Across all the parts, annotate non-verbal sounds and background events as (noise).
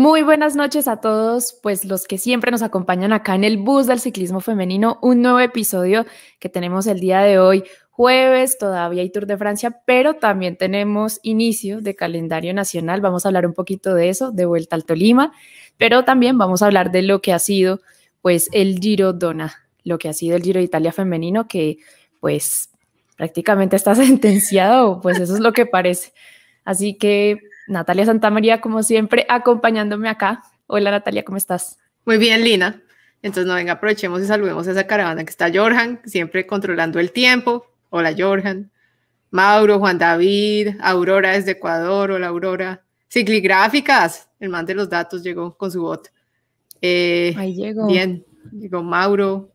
Muy buenas noches a todos, pues los que siempre nos acompañan acá en el bus del ciclismo femenino, un nuevo episodio que tenemos el día de hoy, jueves, todavía hay Tour de Francia, pero también tenemos inicio de calendario nacional, vamos a hablar un poquito de eso, de vuelta al Tolima, pero también vamos a hablar de lo que ha sido pues el Giro Dona, lo que ha sido el Giro de Italia femenino, que pues prácticamente está (laughs) sentenciado, pues eso es lo que parece. Así que Natalia Santamaría, como siempre, acompañándome acá. Hola Natalia, ¿cómo estás? Muy bien, Lina. Entonces, no, venga, aprovechemos y saludemos a esa caravana que está Jorjan, siempre controlando el tiempo. Hola, Jorjan. Mauro, Juan David, Aurora desde Ecuador. Hola, Aurora. Cicligráficas, el man de los datos llegó con su bot. Eh, Ahí llegó. Bien, llegó Mauro,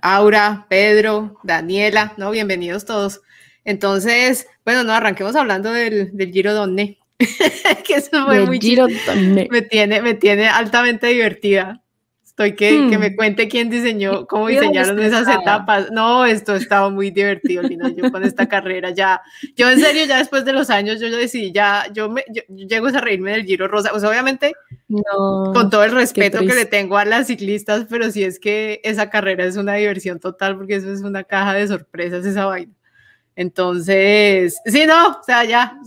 Aura, Pedro, Daniela, ¿no? Bienvenidos todos. Entonces, bueno, no, arranquemos hablando del, del Giro Donne. (laughs) que eso fue muy Giro Me tiene, me tiene altamente divertida. Estoy que, que me hmm. cuente quién diseñó, cómo diseñaron esas etapas. No, esto estaba muy divertido, Lina, yo con esta (laughs) carrera ya, yo en serio ya después de los años yo, yo decidí ya, yo, me, llego a reírme del Giro Rosa, pues obviamente no, con todo el respeto que le tengo a las ciclistas, pero sí es que esa carrera es una diversión total porque eso es una caja de sorpresas esa vaina. Entonces, sí, no, o sea, ya. (laughs)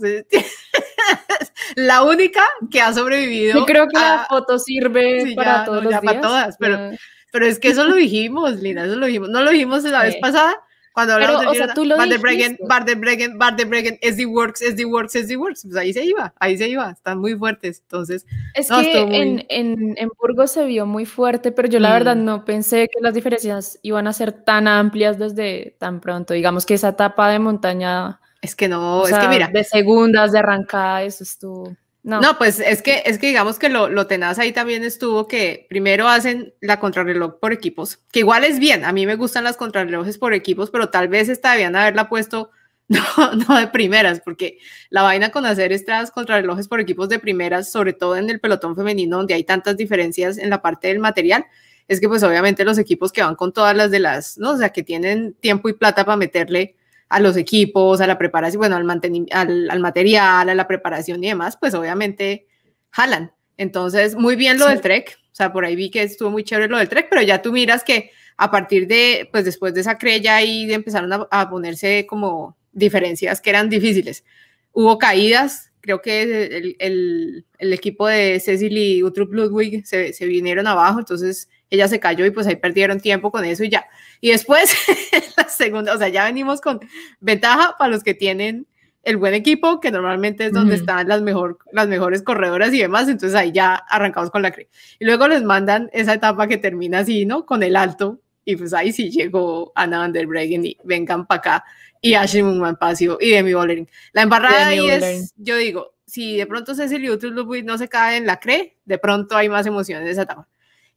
la única que ha sobrevivido. Yo creo que la foto sirve para todos los días. Para todas, pero, pero es que eso lo dijimos, Lina, eso lo dijimos. No lo dijimos la vez pasada, cuando hablamos de o sea, tú lo Bardebreggen, Bardebreggen, Bardebreggen, SD Works, SD Works, SD Works, pues ahí se iba, ahí se iba, están muy fuertes, entonces. Es que en, en, en, Burgos se vio muy fuerte, pero yo la verdad mm. no pensé que las diferencias iban a ser tan amplias desde tan pronto, digamos que esa etapa de montaña. Es que no, es que mira. De segundas, de arrancada, eso estuvo. No. pues es que, es que digamos que lo, lo, tenaz ahí también estuvo que primero hacen la contrarreloj por equipos, que igual es bien, a mí me gustan las contrarrelojes por equipos, pero tal vez esta debían haberla puesto (laughs) no, no de primeras, porque la vaina con hacer estas contrarrelojes por equipos de primeras, sobre todo en el pelotón femenino, donde hay tantas diferencias en la parte del material, es que pues obviamente los equipos que van con todas las de las, ¿no? O sea, que tienen tiempo y plata para meterle a los equipos, a la preparación, bueno, al, al, al, material, a la preparación y demás, pues obviamente jalan. Entonces, muy bien lo del Trek, o sea, por ahí vi que estuvo muy chévere lo del Trek, pero ya tú miras que a partir de, pues después de esa crella y empezaron a, a ponerse como diferencias que eran difíciles. Hubo caídas, creo que el, el, el equipo de Cecil y Utrup Ludwig se, se vinieron abajo, entonces ella se cayó y pues ahí perdieron tiempo con eso y ya. Y después, (laughs) la segunda, o sea, ya venimos con ventaja para los que tienen el buen equipo, que normalmente es donde están las, mejor, las mejores corredoras y demás, entonces ahí ya arrancamos con la CRE. Y luego les mandan esa etapa que termina así, ¿no? Con el alto, y pues ahí sí llegó Ana Van der Breggen y vengan para acá, y Ashley Pacio y Demi Bollering. La embarrada ahí es, yo digo, si de pronto Cecily Ludwig no se cae en la CRE, de pronto hay más emociones en esa etapa.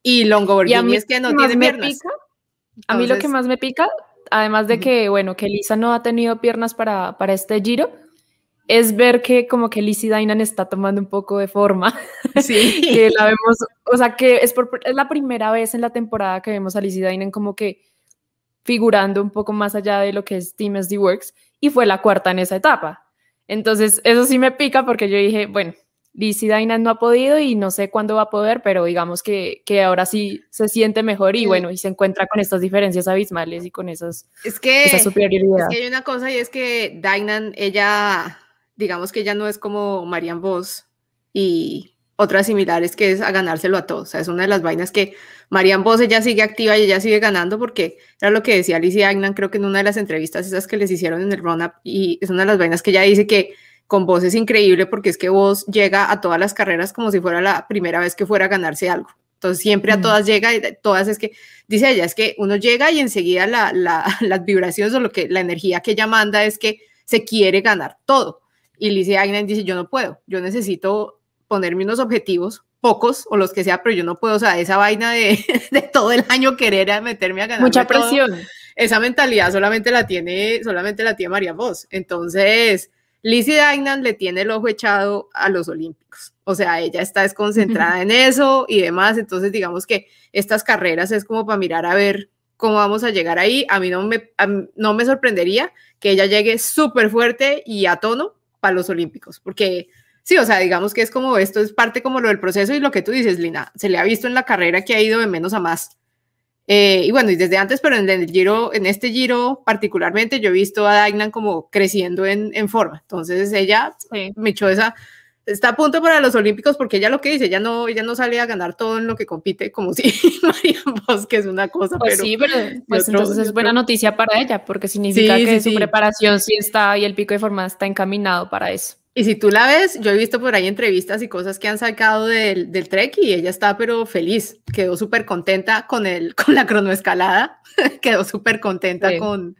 Y Longoborghini es que no tiene piernas. a mí lo que más me pica, además de que, bueno, que Lisa no ha tenido piernas para, para este giro, es ver que como que Lizzie Dainan está tomando un poco de forma. (laughs) Sí. que la vemos, o sea, que es, por, es la primera vez en la temporada que vemos a Lizzie Dainan como que figurando un poco más allá de lo que es Team SD Works y fue la cuarta en esa etapa. Entonces, eso sí me pica porque yo dije, bueno, Lizzie Dainan no ha podido y no sé cuándo va a poder, pero digamos que, que ahora sí se siente mejor y bueno, y se encuentra con estas diferencias abismales y con esas, es que, esa superioridad. Es que hay una cosa y es que Dainan, ella, digamos que ella no es como Marian Vos y otras similares que es a ganárselo a todos. O sea, es una de las vainas que Marian Vos, ella sigue activa y ella sigue ganando porque era lo que decía Lizzie Dainan, creo que en una de las entrevistas esas que les hicieron en el run-up y es una de las vainas que ella dice que con vos es increíble porque es que vos llega a todas las carreras como si fuera la primera vez que fuera a ganarse algo. Entonces siempre a mm. todas llega y todas es que, dice ella, es que uno llega y enseguida la, la, (laughs) las vibraciones o lo que, la energía que ella manda es que se quiere ganar todo. Y Lizzie Agnen dice, yo no puedo, yo necesito ponerme unos objetivos, pocos o los que sea, pero yo no puedo, o sea, esa vaina de, (laughs) de todo el año querer meterme a ganar. Mucha presión. esa mentalidad solamente la tiene, solamente la tiene María Vos. Entonces, Lizzie Dainan le tiene el ojo echado a los Olímpicos. O sea, ella está desconcentrada en eso y demás. Entonces, digamos que estas carreras es como para mirar a ver cómo vamos a llegar ahí. A mí no me, no me sorprendería que ella llegue súper fuerte y a tono para los Olímpicos, porque sí, o sea, digamos que es como esto es parte como lo del proceso y lo que tú dices, Lina, se le ha visto en la carrera que ha ido de menos a más. Eh, y bueno, y desde antes, pero en el giro, en este giro particularmente, yo he visto a Daignan como creciendo en, en forma. Entonces ella me echó esa, está a punto para los Olímpicos porque ella lo que dice, ella no, ella no sale a ganar todo en lo que compite, como (laughs) si María que es una cosa. Pues pero, sí, pero pues entonces es buena noticia para ella, porque significa que su preparación sí está y el pico de forma está encaminado para eso. Y si tú la ves, yo he visto por ahí entrevistas y cosas que han sacado del, del Trek y ella está pero feliz, quedó súper contenta con, el, (laughs) con la cronoescalada, (laughs) quedó súper contenta con,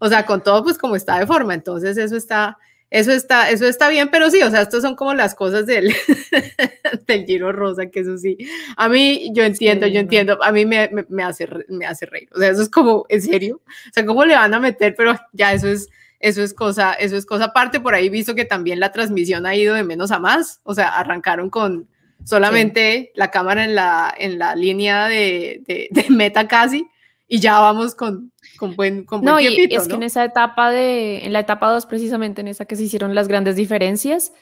o sea, con todo pues como está de forma, entonces eso está, eso está, eso está bien, pero sí, o sea, estas son como las cosas del, (laughs) del Giro Rosa, que eso sí, a mí, yo entiendo, yo entiendo, a mí me, me, hace, me hace reír, o sea, eso es como, en serio, o sea, ¿cómo le van a meter? Pero ya eso es, eso es cosa, eso es cosa aparte, por ahí visto que también la transmisión ha ido de menos a más, o sea, arrancaron con solamente la cámara en la, en la línea de, de meta casi, y ya vamos con, con buen, con no, y es que en esa etapa de, en la etapa 2 precisamente, en esa que se hicieron las grandes diferencias,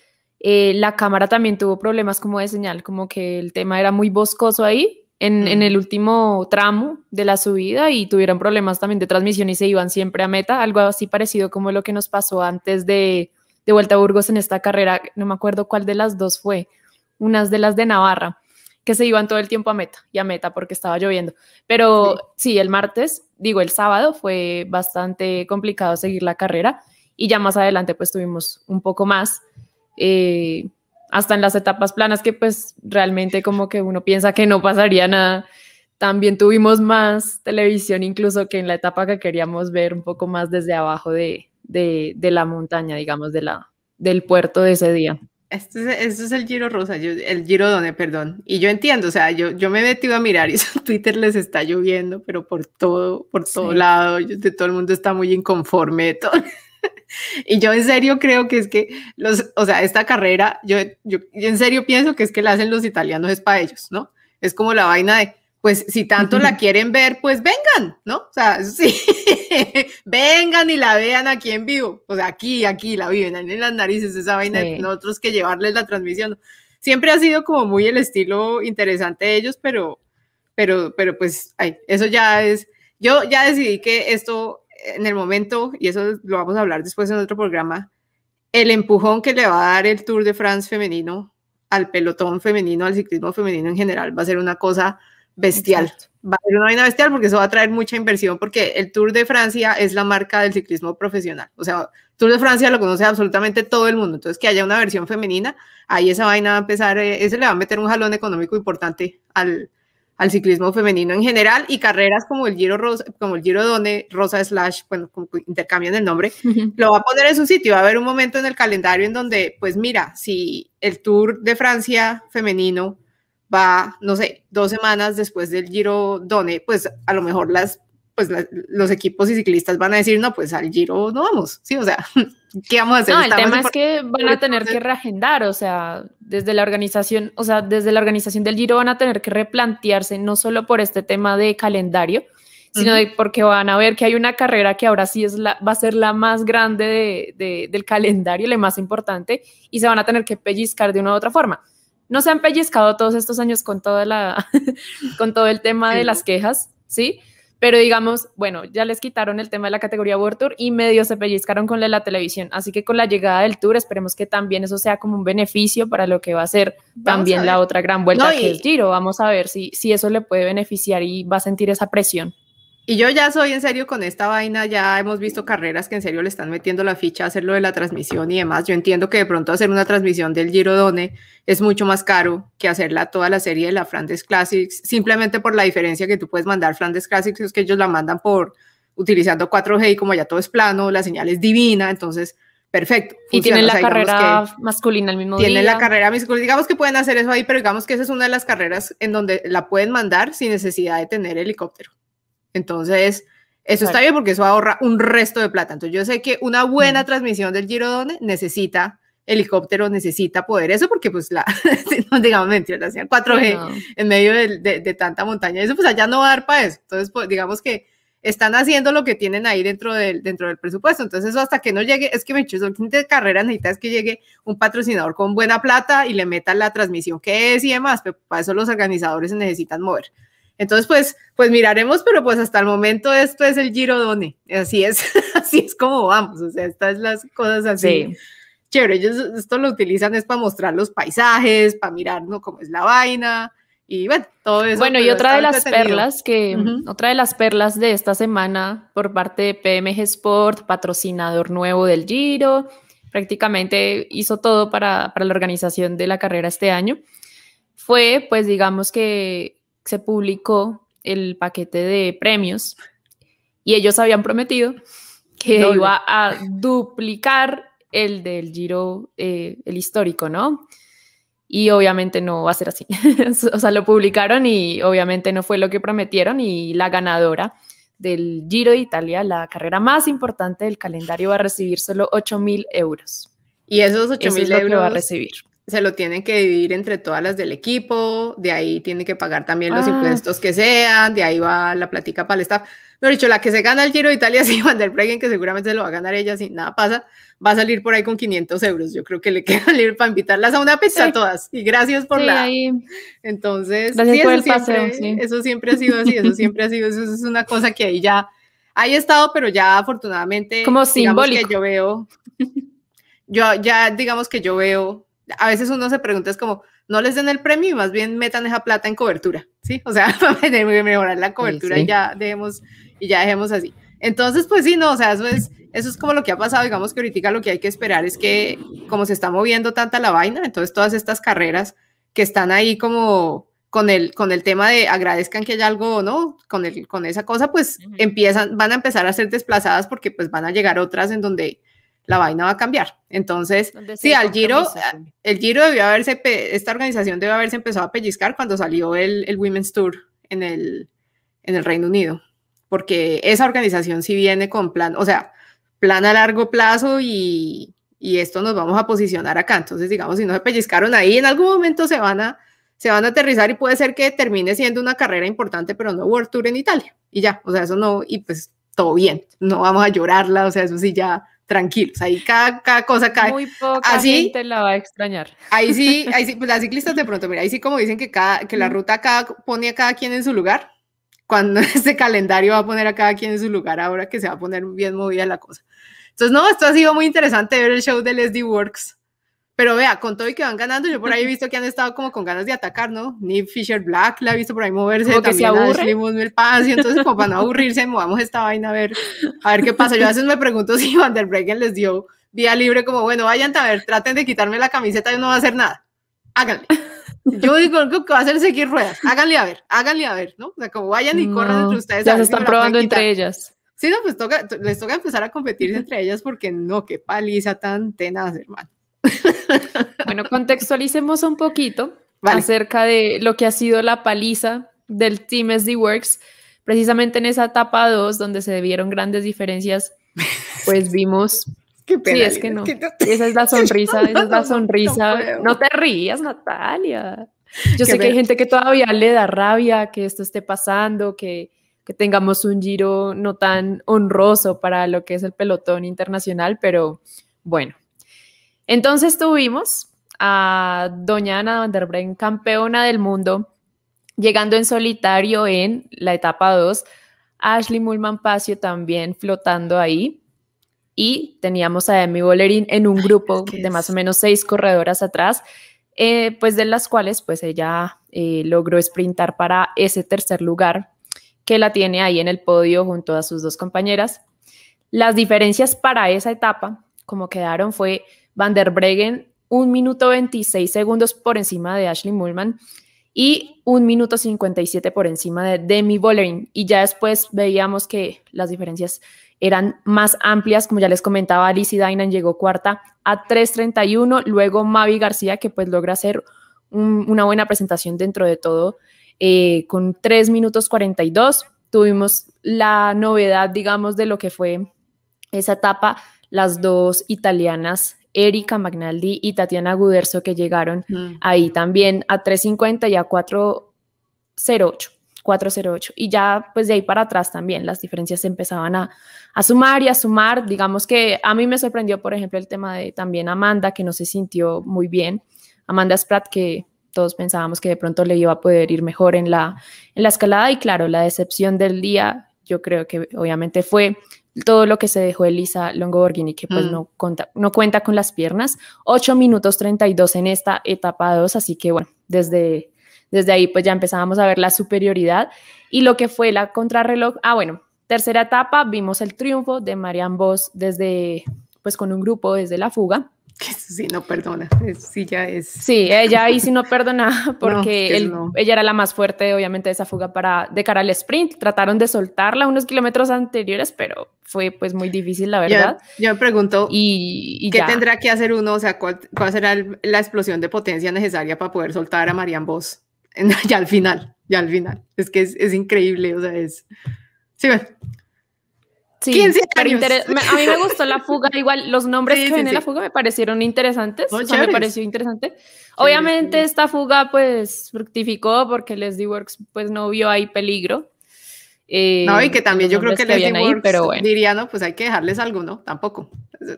eh, la cámara también tuvo problemas como de señal, como que el tema era muy boscoso ahí en, en, el último tramo de la subida y tuvieron problemas también de transmisión y se iban siempre a meta, algo así parecido como lo que nos pasó antes de, de Vuelta a Burgos en esta carrera, no me acuerdo cuál de las dos fue, unas de las de Navarra que se iban todo el tiempo a meta y a meta porque estaba lloviendo. Pero sí. el martes, digo, el sábado fue bastante complicado seguir la carrera y ya más adelante pues tuvimos un poco más, eh, hasta en las etapas planas que pues realmente como que uno piensa que no pasaría nada. También tuvimos más televisión incluso que en la etapa que queríamos ver un poco más desde abajo de, de, de la montaña, digamos, de la, del puerto de ese día. Este es, es, el Giro Rosa, el Giro Done, perdón. Y yo entiendo, o sea, yo, yo me he metido a mirar y (laughs) su Twitter les está lloviendo, pero por todo, por todo lado, de todo el mundo está muy inconforme. Todo. (laughs) y yo en serio creo que es que, los, o sea, esta carrera, yo, yo, yo en serio pienso que es que la hacen los italianos es para ellos, ¿no? Es como la vaina de, pues si tanto la quieren ver, pues vengan, ¿no? O sea, (laughs) sí, vengan y la vean aquí en vivo, o sea, aquí, aquí la viven, en las narices, esa vaina de nosotros que llevarles la transmisión. Siempre ha sido como muy el estilo interesante de ellos, pero, pero, pero pues, ay, eso ya es, yo ya decidí que esto en el momento, y eso lo vamos a hablar después en otro programa, el empujón que le va a dar el Tour de France femenino al pelotón femenino, al ciclismo femenino en general, va a ser una cosa bestial. Va a ser una vaina bestial porque eso va a traer mucha inversión porque el Tour de Francia es la marca del ciclismo profesional. O sea, Tour de Francia lo conoce absolutamente todo el mundo. Entonces, que haya una versión femenina, ahí esa vaina va a empezar, eh, ese le va a meter un jalón económico importante al, al ciclismo femenino en general y carreras como el Giro Rosa, como el Giro Donde Rosa slash, bueno, intercambian el nombre, lo va a poner en su sitio. Va a haber un momento en el calendario en donde, pues mira, si el Tour de Francia femenino va, no sé, dos semanas después del Giro Done, pues a lo mejor las, pues los equipos y ciclistas van a decir, no, pues al Giro no vamos, sí, o sea, (laughs) ¿qué vamos a hacer? No, el tema es que van a tener que reagendar, o sea, desde la organización, o sea, desde la organización del Giro van a tener que replantearse, no solo por este tema de calendario, sino de porque van a ver que hay una carrera que ahora sí es la, va a ser la más grande de, del calendario, la más importante, y se van a tener que pellizcar de una u otra forma. No se han pellizcado todos estos años con, toda la, (laughs) con todo el tema de las quejas, ¿sí? Pero digamos, bueno, ya les quitaron el tema de la categoría World Tour y medio se pellizcaron con la, la televisión. Así que con la llegada del Tour esperemos que también eso sea como un beneficio para lo que va a ser también la otra gran vuelta que es Giro. Vamos a ver si, si eso le puede beneficiar y va a sentir esa presión. Y yo ya soy en serio con esta vaina, ya hemos visto carreras que en serio le están metiendo la ficha a hacer lo de la transmisión y demás. Yo entiendo que de pronto hacer una transmisión del Giro Done es mucho más caro que hacerla toda la serie de la Flandes Classics, simplemente por la diferencia que tú puedes mandar Flandes Classics, es que ellos la mandan por utilizando 4G y como ya todo es plano, la señal es divina, entonces perfecto. Y tienen la carrera masculina al mismo tienen día. Tienen la carrera masculina, digamos que pueden hacer eso ahí, pero digamos que esa es una de las carreras en donde la pueden mandar sin necesidad de tener helicóptero. Entonces, eso está bien porque eso ahorra un resto de plata. Entonces, yo sé que una buena transmisión del Giro Donde necesita helicóptero, necesita poder eso porque pues la, (laughs) no digamos mentira, hacían 4G en medio de, de, tanta montaña. Eso pues allá no va a dar para eso. Entonces, pues, digamos que están haciendo lo que tienen ahí dentro del, dentro del presupuesto. Entonces, eso hasta que no llegue, es que me son de carreras, necesitas que llegue un patrocinador con buena plata y le metan la transmisión que es y demás, pero para eso los organizadores se necesitan mover. Entonces, pues, pues miraremos, pero pues hasta el momento esto es el Giro Done. Así es, (laughs) así es como vamos. O sea, estas las cosas así. Chévere, ellos esto lo utilizan es para mostrar los paisajes, para mirar ¿no? cómo es la vaina. Y bueno, todo eso. Bueno, y otra de las perlas que, otra de las perlas de esta semana por parte de PMG Sport, patrocinador nuevo del Giro, prácticamente hizo todo para, para la organización de la carrera este año, fue pues digamos que se publicó el paquete de premios y ellos habían prometido que iba a duplicar el del Giro, eh, el histórico, ¿no? Y obviamente no va a ser así. (laughs) o sea, lo publicaron y obviamente no fue lo que prometieron y la ganadora del Giro de Italia, la carrera más importante del calendario, va a recibir solo 8 mil euros. Y esos 8 mil euros va a recibir se lo tienen que dividir entre todas las del equipo, de ahí tiene que pagar también los ah. impuestos que sean, de ahí va la plática para el staff. Pero dicho, la que se gana el Giro de Italia, (laughs) sí, Van der Breggen, que seguramente se lo va a ganar ella si nada pasa, va a salir por ahí con 500 euros. Yo creo que le (laughs) queda salir para invitarlas a una pizza a todas. Y gracias por la... Entonces, sí, eso, siempre, eso siempre ha sido así, eso (laughs) siempre ha sido, eso es una cosa que ahí ya... Ahí estado, pero ya afortunadamente... Como simbólico. Que yo veo... Yo ya, digamos que yo veo a veces uno se pregunta, es como, no les den el premio y más bien metan esa plata en cobertura, ¿sí? O sea, (laughs) mejorar la cobertura y ya dejemos, y ya dejemos así. Entonces, pues sí, no, o sea, eso es, eso es como lo que ha pasado, digamos que ahorita lo que hay que esperar es que como se está moviendo tanta la vaina, entonces todas estas carreras que están ahí como con el, con el tema de agradezcan que haya algo, ¿no? Con, el, con esa cosa, pues empiezan, van a empezar a ser desplazadas porque pues van a llegar otras en donde la vaina va a cambiar. Entonces, sí, al Giro, el Giro debió haberse, esta organización debe haberse empezado a pellizcar cuando salió el, el Women's Tour en el, en el Reino Unido, porque esa organización sí viene con plan, o sea, plan a largo plazo y, y esto nos vamos a posicionar acá. Entonces, digamos, si no se pellizcaron ahí, en algún momento se van a, se van a aterrizar y puede ser que termine siendo una carrera importante, pero no World Tour en Italia. Y ya, o sea, eso no, y pues todo bien, no vamos a llorarla, o sea, eso sí ya tranquilos, ahí cada, cada cosa cae. Muy poca gente la va a extrañar. Ahí sí, (laughs) ahí sí, pues las ciclistas de pronto, mira, ahí sí como dicen que, cada, que la ruta cada, pone a cada quien en su lugar, cuando (laughs) este calendario va a poner a cada quien en su lugar ahora que se va a poner bien movida la cosa. Entonces, no, esto ha sido muy interesante ver el show de Leslie Works. Pero vea, con todo y que van ganando, yo por ahí he visto que han estado como con ganas de atacar, ¿no? Ni Fisher Black la he visto por ahí moverse, como también que se aburre. y entonces como para no aburrirse, movamos esta vaina a ver, a ver qué pasa. Yo a veces me pregunto si Van der Breggen les dio día libre, como bueno, vayan a ver, traten de quitarme la camiseta, yo no va a hacer nada. Háganle. Yo digo que va a hacer seguir ruedas. Háganle a ver, háganle a ver, ¿no? O sea, como vayan y corran entre ustedes. Ya se están probando entre ellas. Sí, no, pues toca, les toca empezar a competir entre ellas porque no, qué paliza tan tenaz, hermano. Bueno, contextualicemos un poquito acerca de lo que ha sido la paliza del Team SD Works. Precisamente en esa etapa 2, donde se debieron grandes diferencias, pues vimos. (laughs) Qué pena, sí, es que no. esa es la (laughs) sonrisa, esa es la sonrisa. No, te rías, Natalia. Yo sé que hay gente que todavía le da rabia que esto esté pasando, que, que tengamos un giro no tan honroso para lo que es el pelotón internacional, pero bueno, entonces tuvimos a doña Ana van der Breggen, campeona del mundo, llegando en solitario en la etapa 2, Ashley Mulman Pacio también flotando ahí, y teníamos a Emi Bollerin en un grupo de más o menos seis corredoras atrás, eh, pues de las cuales pues ella eh, logró sprintar para ese tercer lugar que la tiene ahí en el podio junto a sus dos compañeras. Las diferencias para esa etapa, como quedaron, fue Van der Breggen, un minuto 26 segundos por encima de Ashley Mullman y un minuto 57 por encima de Demi Bollering. Y ya después veíamos que las diferencias eran más amplias, como ya les comentaba, Alice Dainan llegó cuarta a 3.31, luego Mavi García, que pues logra hacer una buena presentación dentro de todo, eh, con 3 minutos 42. Tuvimos la novedad, digamos, de lo que fue esa etapa, las dos italianas Erika Magnaldi y Tatiana Guderzo que llegaron ahí también a 3.50 y a 4.08. 408. Y ya, pues de ahí para atrás también las diferencias se empezaban a, a, sumar y a sumar. Digamos que a mí me sorprendió, por ejemplo, el tema de también Amanda, que no se sintió muy bien. Amanda Spratt, que todos pensábamos que de pronto le iba a poder ir mejor en la, en la escalada. Y claro, la decepción del día, yo creo que obviamente fue todo lo que se dejó Elisa Longoborghini, que pues mm. no, cuenta, no cuenta con las piernas. 8 minutos 32 en esta etapa 2, así que bueno, desde desde ahí pues ya empezábamos a ver la superioridad y lo que fue la contrarreloj. Ah, bueno, tercera etapa, vimos el triunfo de Marianne Vos desde, pues con un grupo desde la fuga. (laughs) Sí, no perdona, sí ya es. Sí, ella ahí sí no perdona (laughs) porque ella era la más fuerte, obviamente, de esa fuga para de cara al sprint. Trataron de soltarla unos kilómetros anteriores, pero fue pues muy difícil, la verdad. Yo, me pregunto, y, ¿qué tendrá que hacer uno? O sea, ¿cuál, será la explosión de potencia necesaria para poder soltar a Marianne Vos? (laughs) ya al final, ya al final. Es que es, es increíble, o sea, es... Sí, bueno. Sí, 15 años. a mí me gustó la fuga, igual los nombres que ven en la fuga me parecieron interesantes, o sea, me pareció interesante. Obviamente esta fuga pues fructificó porque Leslie Works pues no vio ahí peligro, eh, no, y que también yo creo que, que les ahí, pero bueno. diría, no, pues hay que dejarles algo, ¿no? Tampoco. (laughs)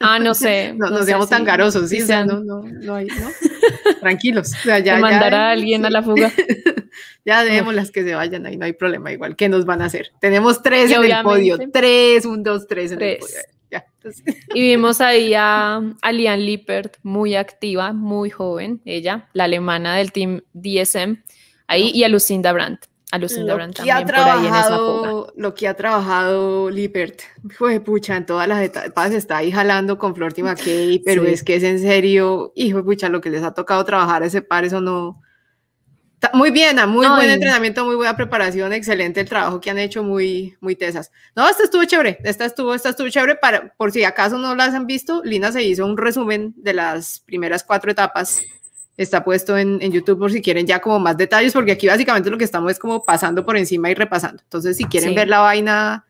Ah, no sé. (laughs) no, no, seamos tan garosos, sí, o sea, no, no, no, hay, ¿no? (laughs) Tranquilos. O sea, ya, mandar a alguien a la fuga. ya dejemos las que se vayan ahí, no hay problema, igual. ¿Qué nos van a hacer? Tenemos tres en el podio, tres, un, dos, tres en el podio. Ya, y vimos ahí a, a Lian Lippert, muy activa, muy joven, ella, la alemana del team DSM, ahí, y a Lucinda Brandt lo que ha trabajado, Lo que ha trabajado Lippert, fue pucha, en todas las etapas está ahí jalando con Flor McKay, pero es que es en serio, hijo de pucha, lo que les ha tocado trabajar ese par, eso no... Muy bien, muy buen entrenamiento, muy buena preparación, excelente el trabajo que han hecho, muy, muy tesas. No, esta estuvo chévere, esta estuvo, esta estuvo chévere, para, por si acaso no las han visto, Lina se hizo un resumen de las primeras cuatro etapas está puesto en, YouTube por si quieren ya como más detalles, porque aquí básicamente lo que estamos es como pasando por encima y repasando. Entonces, si quieren ver la vaina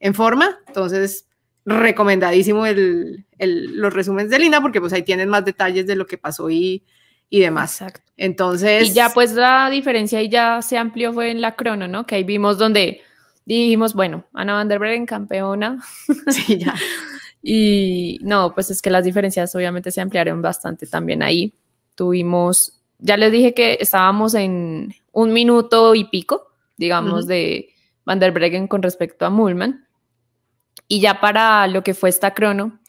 en forma, entonces recomendadísimo el, los resúmenes de Lina, porque pues ahí tienen más detalles de lo que pasó y, y demás. Exacto. Entonces... Y ya pues la diferencia ahí ya se amplió fue en la crono, ¿no? Que ahí vimos donde dijimos, bueno, Ana van der Breggen campeona. (laughs) Sí, ya. (laughs) y no, pues es que las diferencias obviamente se ampliaron bastante también ahí. Tuvimos, ya les dije que estábamos en un minuto y pico, digamos, de Van der Breggen con respecto a Mullman. Y ya para lo que fue esta crono,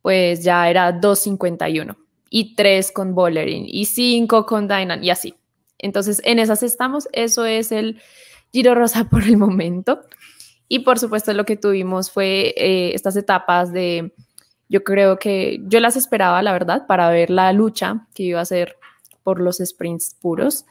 pues ya era 2.51 y 3 con Bollerin y 5 con Dynan y así. Entonces, en esas estamos. Eso es el Giro Rosa (laughs) por el momento. Y por supuesto, lo que tuvimos fue eh, estas etapas de yo creo que yo las esperaba, la verdad, para ver la lucha que iba a ser por los sprints puros,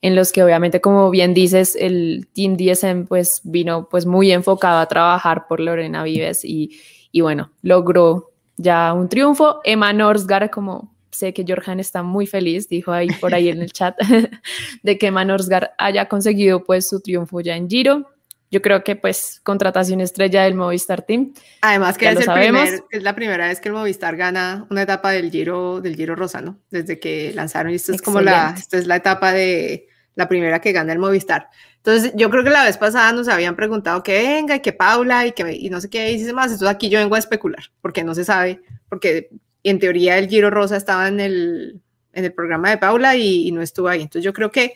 en los que obviamente, como bien dices, el Team DSM pues vino pues muy enfocado a trabajar por Lorena Vives y, y bueno, logró ya un triunfo. Emma Norsgaard, como sé que Jorjan está muy feliz, dijo ahí por ahí en el (laughs) chat, (laughs) de que Emma Norsgaard haya conseguido pues su triunfo ya en Giro yo creo que pues contratación estrella del Movistar Team. Además que es, el es la primera vez que el Movistar gana una etapa del Giro del Giro Rosano desde que lanzaron y esto es como la esta es la etapa de la primera que gana el Movistar. Entonces, yo creo que la vez pasada nos habían preguntado que venga y que Paula y que y no sé qué y más. Entonces, aquí yo vengo a especular porque no se sabe, porque en teoría el Giro Rosa estaba en el, en el programa de Paula y, y no estuvo ahí. Entonces, yo creo que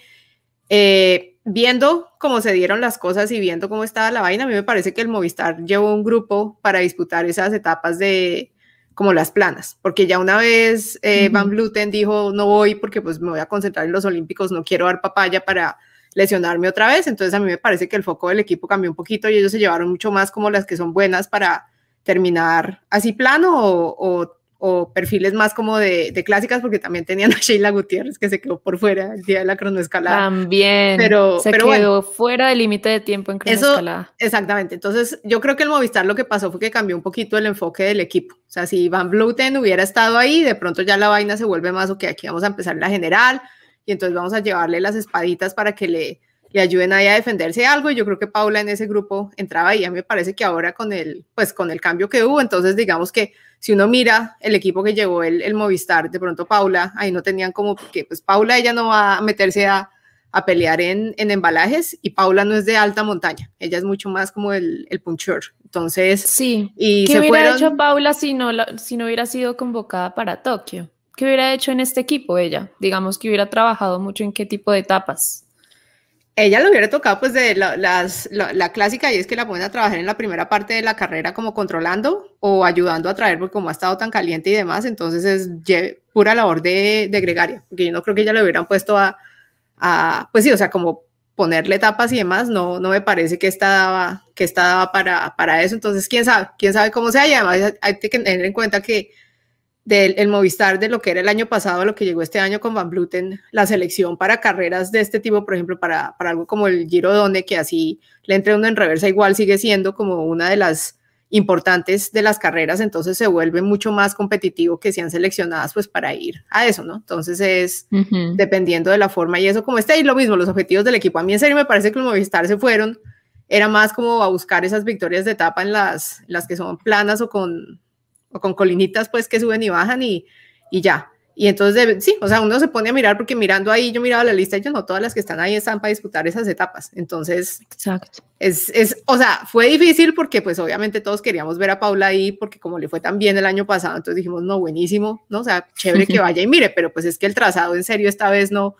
eh, viendo cómo se dieron las cosas y viendo cómo estaba la vaina, a mí me parece que el Movistar llevó un grupo para disputar esas etapas de como las planas, porque ya una vez eh, Van Bluten dijo no voy porque pues me voy a concentrar en los Olímpicos, no quiero dar papaya para lesionarme otra vez, entonces a mí me parece que el foco del equipo cambió un poquito y ellos se llevaron mucho más como las que son buenas para terminar así plano o, o o perfiles más como de, clásicas, porque también tenían a Sheila Gutiérrez que se quedó por fuera el día de la cronoescalada. También, pero, se quedó fuera del límite de tiempo en cronoescalada. Eso, exactamente, entonces yo creo que el Movistar lo que pasó fue que cambió un poquito el enfoque del equipo. O sea, si Van Bluten hubiera estado ahí, de pronto ya la vaina se vuelve más, ok, aquí vamos a empezar la general, y entonces vamos a llevarle las espaditas para que le, le ayuden ahí a defenderse algo. Y yo creo que Paula en ese grupo entraba y a mí me parece que ahora con el, pues con el cambio que hubo, entonces digamos que si uno mira el equipo que llegó el, el Movistar, de pronto Paula, ahí no tenían como, que pues Paula ella no va a meterse a, a pelear en, en, embalajes y Paula no es de alta montaña, ella es mucho más como el, el puncher. Entonces, sí. Y ¿Qué hubiera hecho Paula si no, si no hubiera sido convocada para Tokio? ¿Qué hubiera hecho en este equipo ella? Digamos que hubiera trabajado mucho en qué tipo de etapas. Ella lo hubiera tocado pues de la, las, la, clásica y es que la ponen a trabajar en la primera parte de la carrera como controlando o ayudando a traer porque como ha estado tan caliente y demás, entonces es pura labor de, de gregaria, porque yo no creo que ella le hubieran puesto a, pues sí, o sea, como ponerle etapas y demás, no, no me parece que esta daba, que esta daba para, para eso. Entonces, quién sabe, quién sabe cómo sea. Y además hay que tener en cuenta que del el Movistar de lo que era el año pasado, lo que llegó este año con Van Bluten, la selección para carreras de este tipo, por ejemplo, para, para algo como el Giro Donde, que así le entre uno en reversa, igual sigue siendo como una de las importantes de las carreras, entonces se vuelve mucho más competitivo que sean seleccionadas pues para ir a eso, ¿no? Entonces es dependiendo de la forma y eso como está y lo mismo, los objetivos del equipo. A mí en serio me parece que los Movistar se fueron, era más como a buscar esas victorias de etapa en las, las que son planas o con, o con colinitas pues que suben y bajan y, y ya. Y entonces, sí, o sea, uno se pone a mirar porque mirando ahí, yo miraba la lista y yo no, todas las que están ahí están para disputar esas etapas. Entonces, Exacto. Es, es, o sea, fue difícil porque pues obviamente todos queríamos ver a Paula ahí porque como le fue tan bien el año pasado, entonces dijimos, no, buenísimo, ¿no? O sea, chévere que (laughs) vaya y mire, pero pues es que el trazado en serio esta vez no,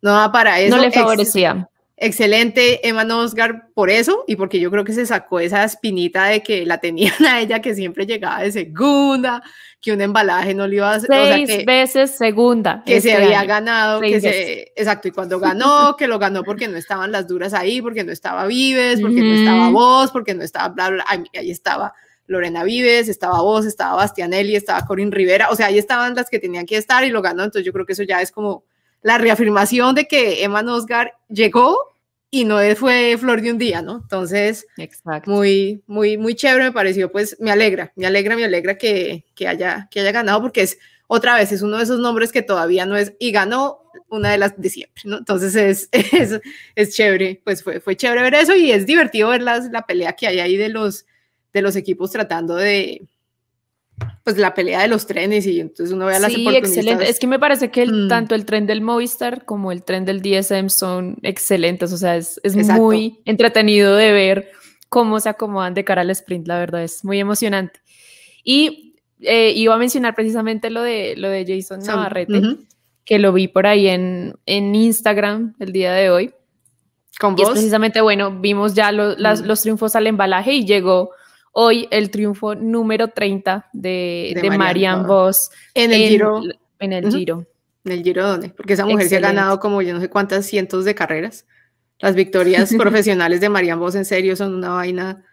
no va para eso. No le favorecía excelente Emma Oscar por eso y porque yo creo que se sacó esa espinita de que la tenían (laughs) a ella que siempre llegaba de segunda, que un embalaje no le iba a hacer. Seis o sea, veces segunda. Que se este había ganado, que se, exacto, y cuando ganó, (laughs) que lo ganó porque no estaban las duras ahí, porque no estaba Vives, porque no estaba vos, porque no estaba bla, bla, ahí, ahí estaba Lorena Vives, estaba vos, estaba Bastianelli, estaba Corín Rivera, o sea, ahí estaban las que tenían que estar y lo ganó, entonces yo creo que eso ya es como la reafirmación de que Emma Oscar llegó y no fue flor de un día, ¿no? Entonces, muy, muy, muy chévere me pareció, pues me alegra, me alegra, me alegra que, que, haya, que haya ganado porque es, otra vez, es uno de esos nombres que todavía no es, y ganó una de las de siempre, ¿no? Entonces es, (laughs) es, es chévere, pues fue, fue chévere ver eso y es divertido ver las, la pelea que hay ahí de los, de los equipos tratando de, pues la pelea de los trenes y entonces uno ve a las sí, excelente. Es que me parece que mm. tanto el tren del Movistar como el tren del DSM son excelentes, o sea, es, es muy entretenido de ver cómo se acomodan de cara al sprint, la verdad, es muy emocionante. Y eh, iba a mencionar precisamente lo de, lo de Jason Navarrete, que lo vi por ahí en, en Instagram el día de hoy. ¿Con y es precisamente, bueno, vimos ya mm. los triunfos al embalaje y llegó hoy el triunfo número 30 de, de, Marianne Vos en el Giro. En el Giro. En el Giro, ¿dónde? Porque esa mujer se ha ganado como yo no sé cuántas cientos de carreras. Las victorias (laughs) profesionales de Marianne Vos en serio son una vaina,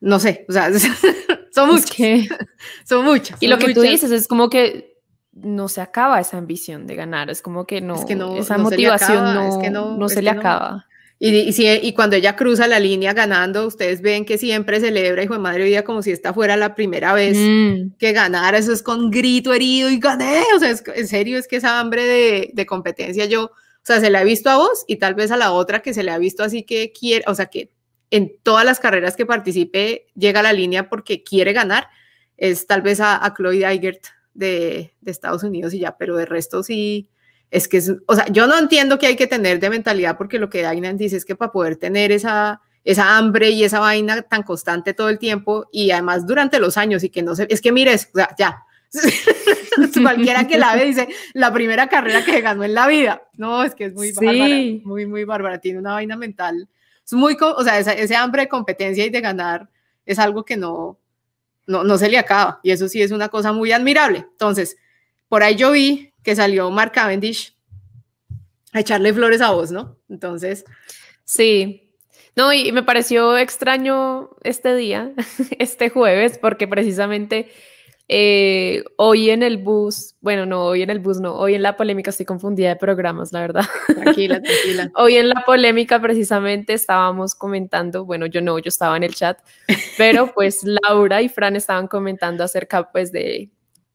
no sé, o sea, (laughs) son muchas. (laughs) son muchas. Y lo que tú dices es como que no se acaba esa ambición de ganar, es como que no, esa motivación no, no, se le acaba. Y, cuando ella cruza la línea ganando, ustedes ven que siempre celebra, hijo de madre vida, como si esta fuera la primera vez mm. que ganara. Eso es con grito herido y gané. O sea, en serio, es que esa hambre de, de, competencia yo, o sea, se la he visto a vos y tal vez a la otra que se le ha visto así que quiere, o sea, que en todas las carreras que participe llega a la línea porque quiere ganar, es tal vez a, a Chloe Eigert de, de Estados Unidos y ya, pero de resto sí es que, es, o sea, yo no entiendo qué hay que tener de mentalidad porque lo que Dainan dice es que para poder tener esa, esa hambre y esa vaina tan constante todo el tiempo y además durante los años y que no se, es que mires, o sea, ya, (laughs) cualquiera que la ve dice, la primera carrera que ganó en la vida, no, es que es muy bárbara, muy, muy bárbara, tiene una vaina mental, es muy, o sea, ese hambre de competencia y de ganar es algo que no, no, no se le acaba y eso sí es una cosa muy admirable. Entonces, por ahí yo vi que salió Mark Cavendish a echarle flores a vos, ¿no? Entonces. Sí. No, y me pareció extraño este día, (laughs) este jueves, porque precisamente eh, hoy en el bus, bueno, no, hoy en el bus no, hoy en la polémica estoy confundida de programas, la verdad. Tranquila, (laughs) tranquila. Hoy en la polémica precisamente estábamos comentando, bueno, yo no, yo estaba en el chat, pero pues Laura y Fran estaban comentando acerca pues de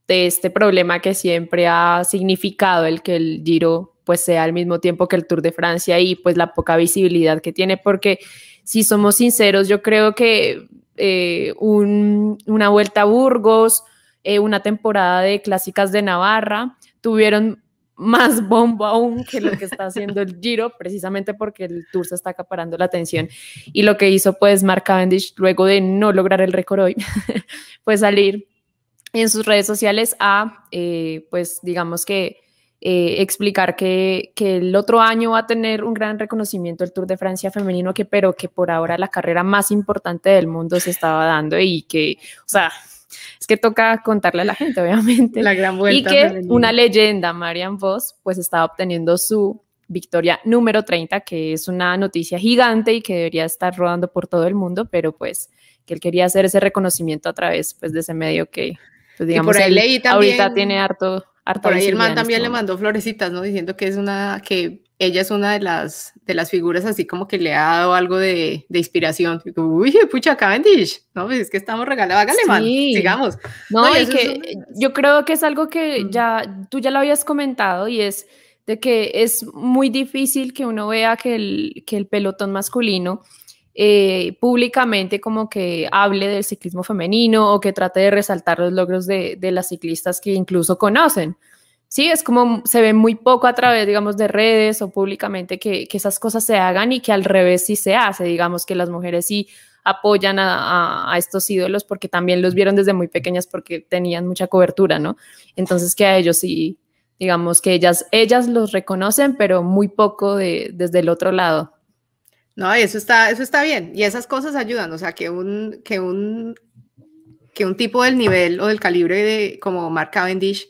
de este problema que siempre ha significado el que el Giro pues sea al mismo tiempo que el Tour de Francia y pues la poca visibilidad que tiene, porque si somos sinceros, yo creo que eh, una vuelta a Burgos, eh, una temporada de clásicas de Navarra, tuvieron más bombo aún que lo que está haciendo el Giro, precisamente porque el Tour se está acaparando la atención. Y lo que hizo pues Mark Cavendish luego de no lograr el récord hoy, (laughs) fue salir en sus redes sociales a, eh, pues digamos que, eh, explicar que, que, el otro año va a tener un gran reconocimiento el Tour de Francia femenino, que, pero que por ahora la carrera más importante del mundo se estaba dando y que, o sea, es que toca contarle a la gente, obviamente. La gran vuelta. Y que una leyenda, Marian Voss, pues estaba obteniendo su victoria número 30, que es una noticia gigante y que debería estar rodando por todo el mundo, pero pues que él quería hacer ese reconocimiento a través pues, de ese medio que, pues digamos, y por ahí ahorita tiene harto, harto Por ahí el man también le mandó florecitas, ¿no? Diciendo que es una, que ella es una de las, de las figuras así como que le ha dado algo de, de inspiración. Uy, pucha, Cavendish, ¿no? Pues es que estamos regalados, hágale, man, sigamos. No, y que yo creo que es algo que mm. ya, tú ya lo habías comentado y es de que es muy difícil que uno vea que el, que el pelotón masculino eh, públicamente como que hable del ciclismo femenino o que trate de resaltar los logros de, de las ciclistas que incluso conocen sí, es como se ve muy poco a través, digamos, de redes o públicamente que, que, esas cosas se hagan y que al revés sí se hace, digamos, que las mujeres sí apoyan a, a, estos ídolos porque también los vieron desde muy pequeñas porque tenían mucha cobertura, ¿no? Entonces que a ellos sí, digamos, que ellas, ellas los reconocen, pero muy poco de, desde el otro lado. No, eso está, eso está bien. Y esas cosas ayudan, o sea, que un, que un, que un tipo del nivel o del calibre de como Mark Cavendish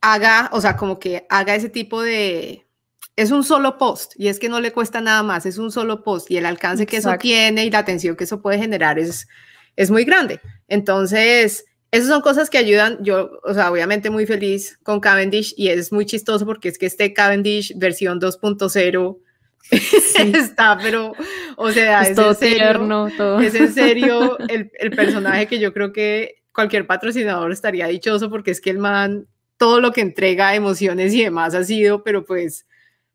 haga, o sea, como que haga ese tipo de... Es un solo post y es que no le cuesta nada más, es un solo post y el alcance que eso tiene y la atención que eso puede generar es, es muy grande. Entonces, esas son cosas que ayudan. Yo, o sea, obviamente muy feliz con Cavendish y es muy chistoso porque es que este Cavendish versión 2.0 (laughs) está, pero, o sea, es, en serio, es en serio (laughs) el, el personaje que yo creo que cualquier patrocinador estaría dichoso porque es que el man todo lo que entrega, emociones y demás ha sido, pero pues,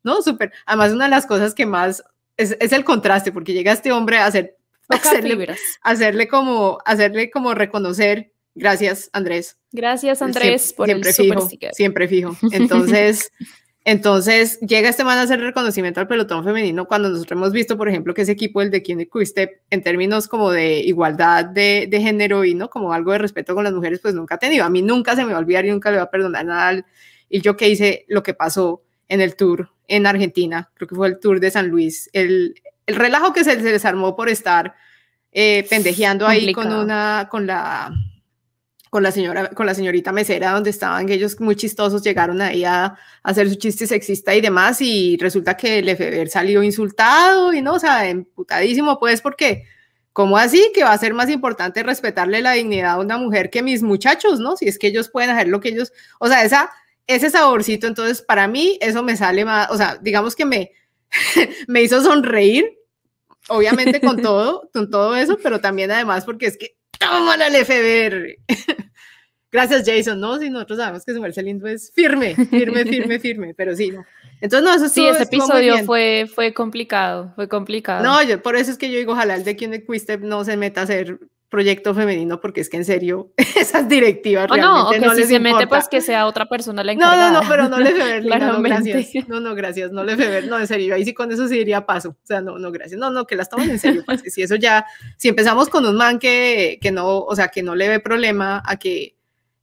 no, súper. Además, una de las cosas que más es, es, el contraste, porque llega este hombre a hacer, hacerle, hacerle, como, hacerle como reconocer, gracias Andrés. Gracias Andrés siempre, por siempre el fijo, siempre fijo. (laughs) Entonces, Entonces llega este man a hacer reconocimiento al pelotón femenino cuando nosotros hemos visto, por ejemplo, que ese equipo, el de Kine Quickstep, en términos como de igualdad de, de, género y no como algo de respeto con las mujeres, pues nunca ha tenido. A mí nunca se me va a olvidar y nunca le va a perdonar nada. Y yo que hice lo que pasó en el tour en Argentina, creo que fue el tour de San Luis, el, el relajo que se, se desarmó por estar eh, pendejeando ahí con una, con la con la señora, con la señorita mesera, donde estaban ellos muy chistosos, llegaron ahí a, hacer su chiste sexista y demás, y resulta que el Lefebvre salió insultado y no, o sea, emputadísimo, pues, porque, ¿cómo así? Que va a ser más importante respetarle la dignidad a una mujer que mis muchachos, ¿no? Si es que ellos pueden hacer lo que ellos, o sea, esa, ese saborcito, entonces, para mí, eso me sale más, o sea, digamos que me, (laughs) me hizo sonreír, obviamente con todo, con todo eso, pero también además porque es que ¡Toma al FBR! (laughs) Gracias, Jason, ¿no? Si nosotros sabemos que su Marcelino es firme, firme, firme, firme, pero sí, ¿no? Entonces, no, eso Sí, ese episodio fue, fue complicado, fue complicado. No, yo, por eso es que yo digo, ojalá el de quien Quistep no se meta a hacer proyecto femenino, porque es que en serio, (laughs) esas directivas o realmente no, no si se mete, pues que sea otra persona la encargada. No, no, no, pero no le (laughs) feber, no, gracias. No, no, gracias, no le feber, no, en serio, ahí sí con eso sí diría paso. O sea, no, no, gracias. No, no, que la estamos en serio, pues, si eso ya, si empezamos con un man que, que no, o sea, que no le ve problema a que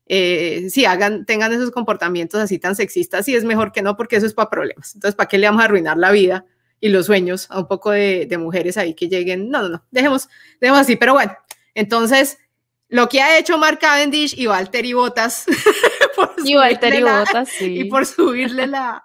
eh, si hagan, tengan esos comportamientos así tan sexistas, sí es mejor que no, porque eso es para problemas. Entonces, ¿para qué le vamos a arruinar la vida y los sueños a un poco de, de mujeres ahí que lleguen? No, no, no, dejemos, dejemos así, pero bueno, entonces lo que ha hecho Mark Cavendish y Valtteri Bottas (laughs) y Valtteri Bottas, (laughs) sí. y por subirle la,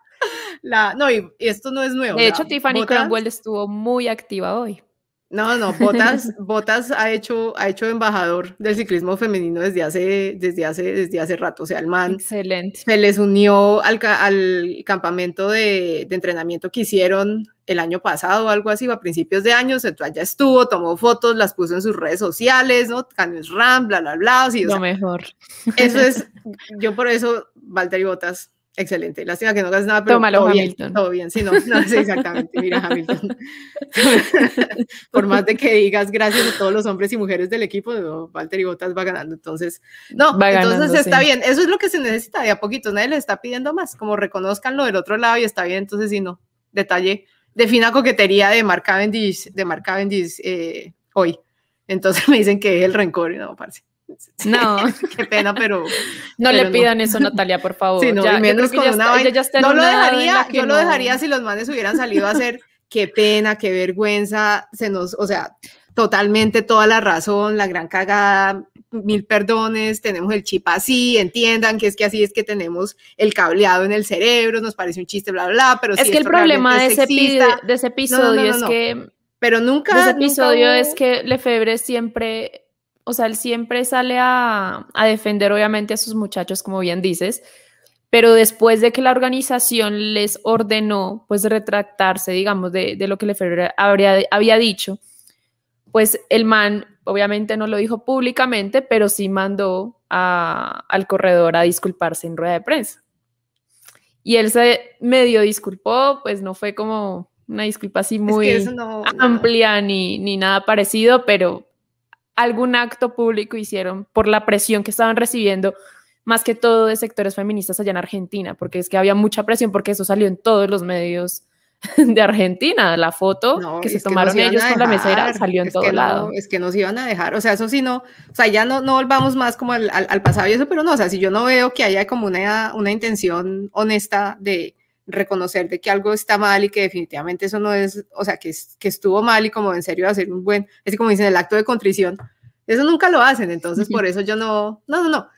la no, y, esto no es nuevo. De hecho, Tiffany Cromwell estuvo muy activa hoy. No, no, Botas, (laughs) Botas ha hecho, ha hecho embajador del ciclismo femenino desde hace, desde hace, desde hace rato. O sea, el man Excelente. se les unió al, al campamento de, de, entrenamiento que hicieron el año pasado o algo así, a principios de años. Entonces ya estuvo, tomó fotos, las puso en sus redes sociales, ¿no? Canes Ram, bla, bla, bla. Lo mejor. Eso es, (laughs) yo por eso, Valtteri Botas, Excelente. Lástima que no hagas nada, pero Tómalo, todo Hamilton. bien. Todo bien. Sí, no, no sí, exactamente. Mira, Hamilton. (laughs) Por más de que digas gracias a todos los hombres y mujeres del equipo, no, Valtteri Bottas va ganando. Entonces, no, Va entonces ganando, está sí. bien. Eso es lo que se necesita de a poquito. Nadie les está pidiendo más. Como reconozcan lo del otro lado y está bien. Entonces, sí, no. Detalle de fina coquetería de Mark Cavendish, de Mark Cavendish eh, hoy. Entonces (laughs) me dicen que es el rencor y no, parce. No, (laughs) Qué pena, pero no Pero le no. pidan eso, Natalia, por favor. Sí, no, Ya- menos con ya una está- vaina- ella ya está en no lo dejaría, yo lo dejaría si los manes hubieran salido a hacer qué pena, qué vergüenza, se nos, o sea, totalmente toda la razón, la gran cagada, mil perdones, tenemos el chip así, entiendan que es que así es que tenemos el cableado en el cerebro, nos parece un chiste, bla, bla, bla, pero Es si que el problema de ese, de ese no, episodio no, es que pero nunca... de ese episodio es que Lefebvre siempre, o sea, él siempre sale a, a defender obviamente a sus muchachos, como bien dices, pero después de que la organización les ordenó pues retractarse, digamos, de, de lo que Lefebvre habría, había dicho, pues el man obviamente no lo dijo públicamente, pero sí mandó a- al corredor a disculparse en rueda de prensa. Y él se medio disculpó, pues no fue como una disculpa así es muy que eso no- no. amplia ni, ni nada parecido, pero algún acto público hicieron por la presión que estaban recibiendo, más que todo de sectores feministas allá en Argentina, porque es que había mucha presión porque eso salió en todos los medios (laughs) de Argentina. La foto No, que se tomaron iban ellos con la mesera salió en es todo que no, lado. es que nos iban a dejar, o sea, eso sí no, o sea, ya no, no volvamos más como al, al- al pasado y eso, pero no, o sea, si yo no veo que haya como una, una intención honesta de reconocer de que algo está mal y que definitivamente eso no es, o sea, que, es- que estuvo mal y como en serio hacer un buen, así como dicen, el acto de contrición, eso nunca lo hacen, entonces por eso yo no, no, no, no,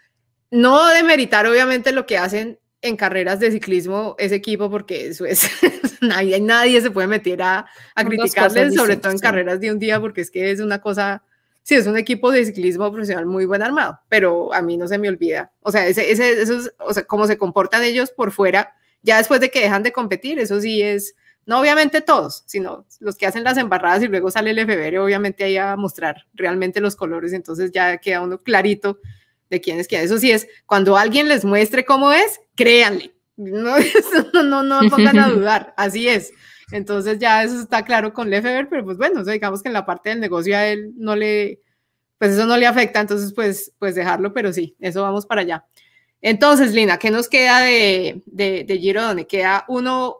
no demeritar obviamente lo que hacen en carreras de ciclismo ese equipo porque eso es, (laughs) nadie, nadie se puede meter a, a criticarles, sobre todo en carreras de un día, porque es que es una cosa, sí, es un equipo de ciclismo profesional muy buen armado, pero a mí no se me olvida, o sea, ese, ese, eso es, o sea, cómo se comportan ellos por fuera, ya después de que dejan de competir, eso sí es, no obviamente todos, sino los que hacen las embarradas y luego sale el FBR, obviamente ahí a mostrar realmente los colores, entonces ya queda uno clarito de quién es quién. Eso sí es, cuando alguien les muestre cómo es, créanle. No, (laughs) no, no, no pongan a (laughs) dudar, así es. Entonces ya eso está claro con Lefebvre, pero pues bueno, digamos que en la parte del negocio a él no le, pues eso no le afecta, entonces pues, pues dejarlo, pero sí, eso vamos para allá. Entonces, Lina, ¿qué nos queda de, de, de Giro donde queda uno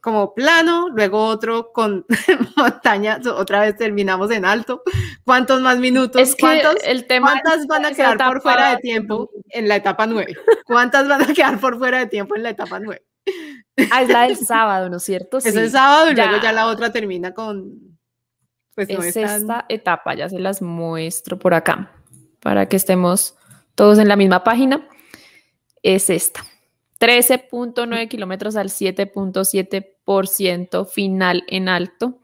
como plano, luego otro con (laughs) montaña, otra vez terminamos en alto? ¿Cuántos más minutos? Es que ¿Cuántos? el tema ¿Cuántas van a quedar por etapa- fuera de tiempo en la etapa 9? ¿Cuántas van a quedar por fuera de tiempo en la etapa 9? Ah, es la del (laughs) sábado, ¿no es cierto? Es Sí. el sábado y luego ya. ya la otra termina con... Pues no es es tan- esta etapa, ya se las muestro por acá, para que estemos todos en la misma página. Es esta. 13.9 kilómetros al 7.7% final en alto.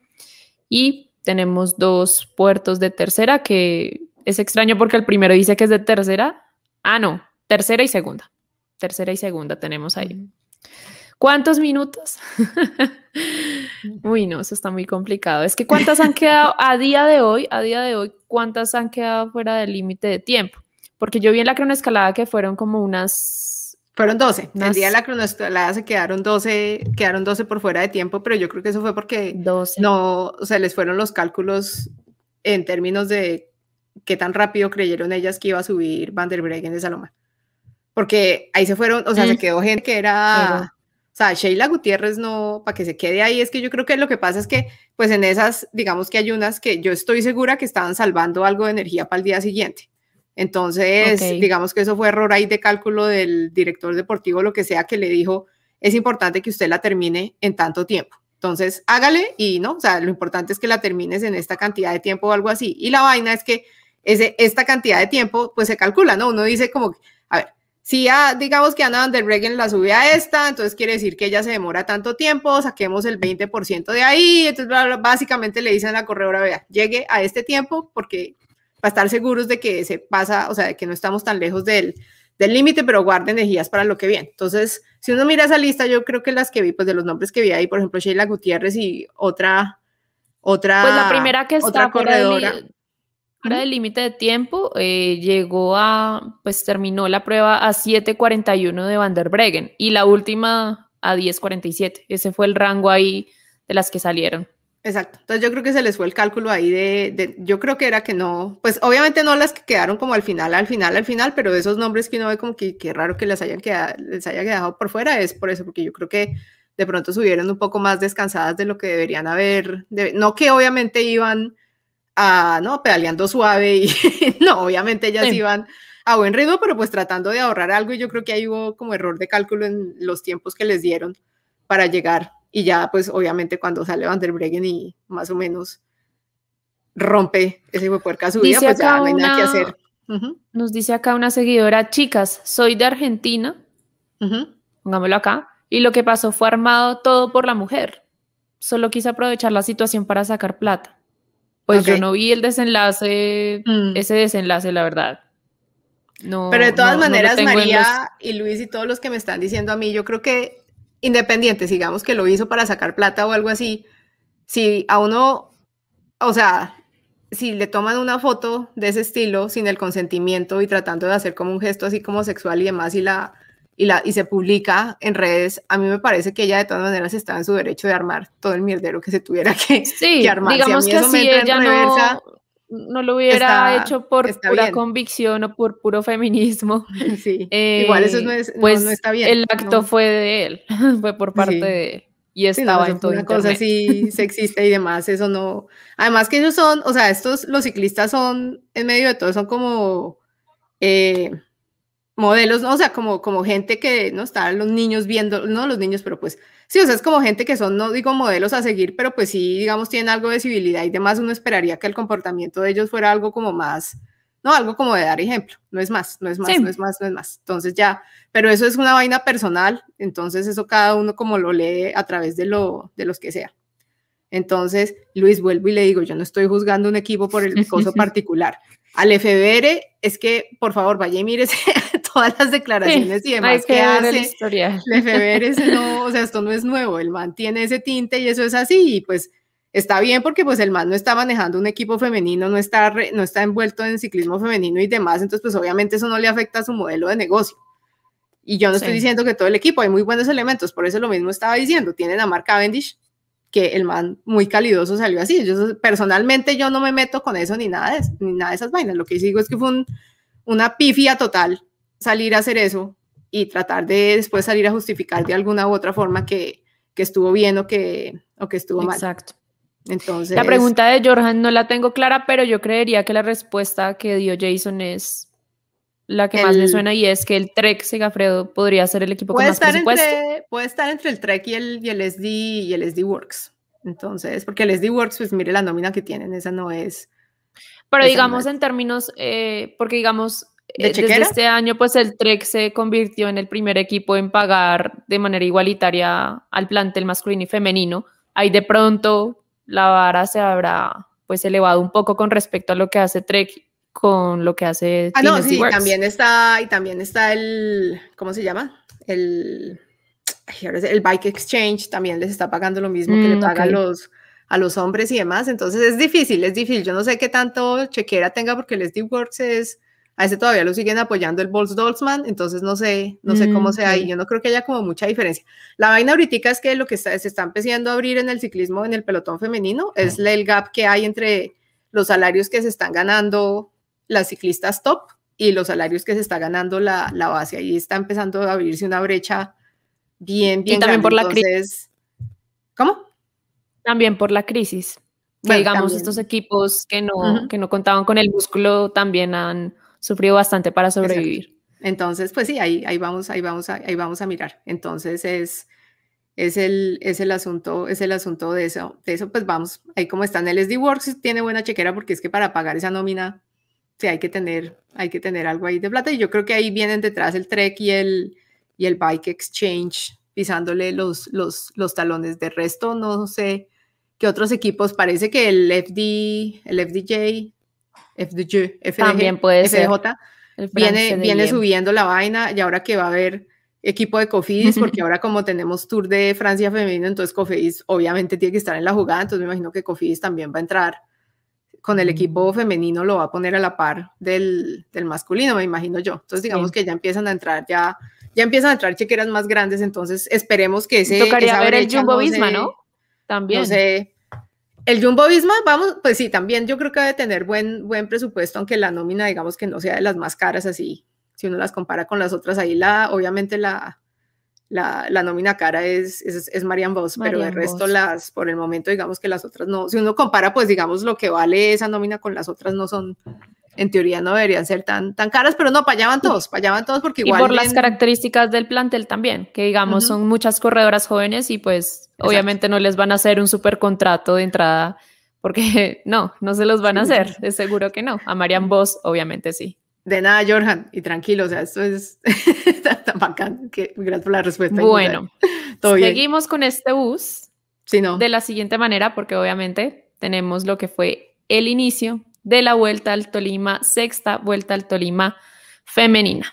Y tenemos dos puertos de tercera, que es extraño porque el primero dice que es de tercera. Ah, no, tercera y segunda. Tercera y segunda tenemos ahí. ¿Cuántos minutos? (laughs) Uy, no, eso está muy complicado. Es que cuántas han (laughs) quedado a día de hoy, a día de hoy, cuántas han quedado fuera del límite de tiempo. Porque yo vi en la cronoescalada que fueron como unas, Fueron 12. El Unas- día de la cronoescalada se quedaron 12, quedaron 12 por fuera de tiempo, pero yo creo que eso fue porque 12. no, o sea, les fueron los cálculos en términos de qué tan rápido creyeron ellas que iba a subir Van der Breggen de Saloma. Porque ahí se fueron, o sea, se Mm. quedó gente que era, Pero- o sea, Sheila Gutiérrez no, para que se quede ahí, es que yo creo que lo que pasa es que, pues en esas, digamos que hay unas que yo estoy segura que estaban salvando algo de energía para el día siguiente. Entonces, digamos que eso fue error ahí de cálculo del director deportivo, lo que sea, que le dijo, es importante que usted la termine en tanto tiempo. Entonces, hágale y no, o sea, lo importante es que la termines en esta cantidad de tiempo o algo así. Y la vaina es que ese, esta cantidad de tiempo, pues se calcula, ¿no? Uno dice como, a ver, si ya digamos que Ana Van der Breggen la sube a esta, entonces quiere decir que ella se demora tanto tiempo, saquemos el 20% de ahí, entonces básicamente le dicen a la corredora, vea, llegue a este tiempo porque para estar seguros de que se pasa, o sea, de que no estamos tan lejos del del límite, pero guarde energías para lo que viene. Entonces, si uno mira esa lista, yo creo que las que vi, pues de los nombres que vi ahí, por ejemplo, Sheila Gutiérrez y otra, otra, Pues la primera que está corredora. fuera del límite de tiempo, eh, llegó a, pues terminó la prueba a 7.41 de Van der Breggen y la última a 10.47. Ese fue el rango ahí de las que salieron. Exacto. Entonces yo creo que se les fue el cálculo ahí de, yo creo que era que no, pues obviamente no las que quedaron como al final, al final, al final, pero esos nombres que uno ve como que, raro que les hayan quedado, les haya quedado por fuera, es por eso, porque yo creo que de pronto subieron un poco más descansadas de lo que deberían haber, no que obviamente iban a, no, pedaleando suave y (laughs) no, obviamente ellas iban a buen ritmo, pero pues tratando de ahorrar algo y yo creo que ahí hubo como error de cálculo en los tiempos que les dieron para llegar y ya, pues obviamente cuando sale Van der Breggen y más o menos rompe ese puerca su vida, pues ya no hay nada que hacer. Nos dice acá una seguidora, chicas, soy de Argentina, pongámoslo acá, y lo que pasó fue armado todo por la mujer. Solo quise aprovechar la situación para sacar plata. Pues yo no vi el desenlace, mm. ese desenlace, la verdad. No, Pero de todas maneras, María y Luis y todos los que me están diciendo a mí, yo creo que independientes, digamos que lo hizo para sacar plata o algo así, si a uno, o sea, si le toman una foto de ese estilo sin el consentimiento y tratando de hacer como un gesto así como sexual y demás y la y la y se publica en redes, a mí me parece que ella de todas maneras está en su derecho de armar todo el mierdero que se tuviera que, sí, armar. Digamos que si ella no, no lo hubiera hecho por pura convicción o por puro feminismo. (laughs) Sí, igual eso no, es, pues está bien. El acto fue de él, (laughs) fue por parte de él. Y estaba en todo una cosa así sexista y demás, eso no. Además que ellos son, o sea, estos, los ciclistas son, en medio de todo, son como eh, modelos, ¿no? O sea, como, como gente que, ¿no? Están los niños viendo, no los niños, pero pues Sí, o sea, es como gente que son, no digo modelos a seguir, pero pues sí, digamos, tienen algo de civilidad y demás, uno esperaría que el comportamiento de ellos fuera algo como más, no, algo como de dar ejemplo, no es más, no es más, no es más, no es más. Entonces ya, pero eso es una vaina personal, entonces eso cada uno como lo lee a través de, lo, de los que sea. Entonces, Luis, vuelvo y le digo, yo no estoy juzgando un equipo por el caso (laughs) particular. Al FBR es que, por favor, vaya y mírese (laughs) todas las declaraciones y demás que, hace. El FBR (laughs) no, o sea, esto no es nuevo, el man tiene ese tinte y eso es así, y pues está bien porque pues el man no está manejando un equipo femenino, no está, no está envuelto en ciclismo femenino y demás, entonces pues obviamente eso no le afecta a su modelo de negocio. Y yo no estoy diciendo que todo el equipo, hay muy buenos elementos, por eso lo mismo estaba diciendo, tienen a Mark Cavendish, que el man muy calidoso salió así. Yo personalmente yo no me meto con eso ni nada de, ni nada de esas vainas. Lo que digo es que fue una pifia total salir a hacer eso y tratar de después salir a justificar de alguna u otra forma que, que estuvo bien o que, o que estuvo mal. Exacto. Entonces, la pregunta de Jorjan no la tengo clara, pero yo creería que la respuesta que dio Jason es la que más me suena y es que el Trek Segafredo podría ser el equipo con más presupuesto. Entre, puede estar entre el Trek y el, y el SD y el SD Works. Entonces, porque el SD Works, pues mire la nómina que tienen, esa no es. Pero digamos en términos, eh, porque digamos, ¿De eh, desde este año, pues el Trek se convirtió en el primer equipo en pagar de manera igualitaria al plantel masculino y femenino. Ahí de pronto la vara se habrá pues elevado un poco con respecto a lo que hace Trek con lo que hace Ah, no, sí, también está, y también está el, ¿cómo se llama? El, el Bike Exchange también les está pagando lo mismo que le mm, pagan los, a los hombres y demás. Entonces es difícil, es difícil. Yo no sé qué tanto chequera tenga porque el SD Works es, a ese todavía lo siguen apoyando el Bols Dolzman, entonces no sé, no sé cómo mm, sea ahí. Yo no creo que haya como mucha diferencia. La vaina ahorita es que lo que está, se está empezando a abrir en el ciclismo, en el pelotón femenino, es el gap que hay entre los salarios que se están ganando las ciclistas top y los salarios que se está ganando la, la base. Ahí está empezando a abrirse una brecha bien, bien. Y también por la crisis. ¿Cómo? También por la crisis. digamos, estos equipos que no, que no contaban con el músculo también han sufrido bastante para sobrevivir. Entonces, pues sí, ahí, ahí, vamos, ahí, vamos a, ahí vamos a mirar. Entonces es, es, el, es, el asunto, es el asunto de eso. De eso, pues vamos, ahí como está en el SD Works, tiene buena chequera porque es que para pagar esa nómina sí hay que tener, hay que tener algo ahí de plata. Y yo creo que ahí vienen detrás el Trek y el, y el Bike Exchange pisándole los, los, los talones. De resto, no sé qué otros equipos. Parece que el FD, el FDJ, FDJ, FDJ También puede FDJ, viene, viene subiendo la vaina y ahora que va a haber equipo de Cofidis, porque (laughs) ahora como tenemos Tour de Francia femenino, entonces Cofidis obviamente tiene que estar en la jugada, entonces me imagino que Cofidis también va a entrar con el equipo mm. femenino lo va a poner a la par del, del masculino, me imagino yo. Entonces, digamos que ya empiezan a entrar, ya, ya empiezan a entrar chequeras más grandes, entonces esperemos que ese... Tocaría ver el Jumbo Visma, ¿no? También. No sé. El Jumbo Visma, vamos, pues sí, también yo creo que debe tener buen, buen presupuesto, aunque la nómina, digamos que no sea de las más caras así, si uno las compara con las otras, ahí la, obviamente la, la, la nómina cara es, es, es Marian Voss, pero el resto las, por el momento, digamos que las otras no, si uno compara, pues digamos lo que vale esa nómina con las otras no son, en teoría no deberían ser tan, tan caras, pero no, para todos, para todos porque igual. Y por las características del plantel también, que digamos son muchas corredoras jóvenes y pues obviamente no les van a hacer un super contrato de entrada, porque (laughs) no, no se los van a hacer, es seguro que no. A Marian Voss, obviamente sí. De nada, Jorjan, y tranquilo, o sea, esto es (laughs) tan bacán, que gracias por la respuesta. Bueno, seguimos con este bus sí, no. de la siguiente manera, porque obviamente tenemos lo que fue el inicio de la Vuelta al Tolima, sexta Vuelta al Tolima femenina.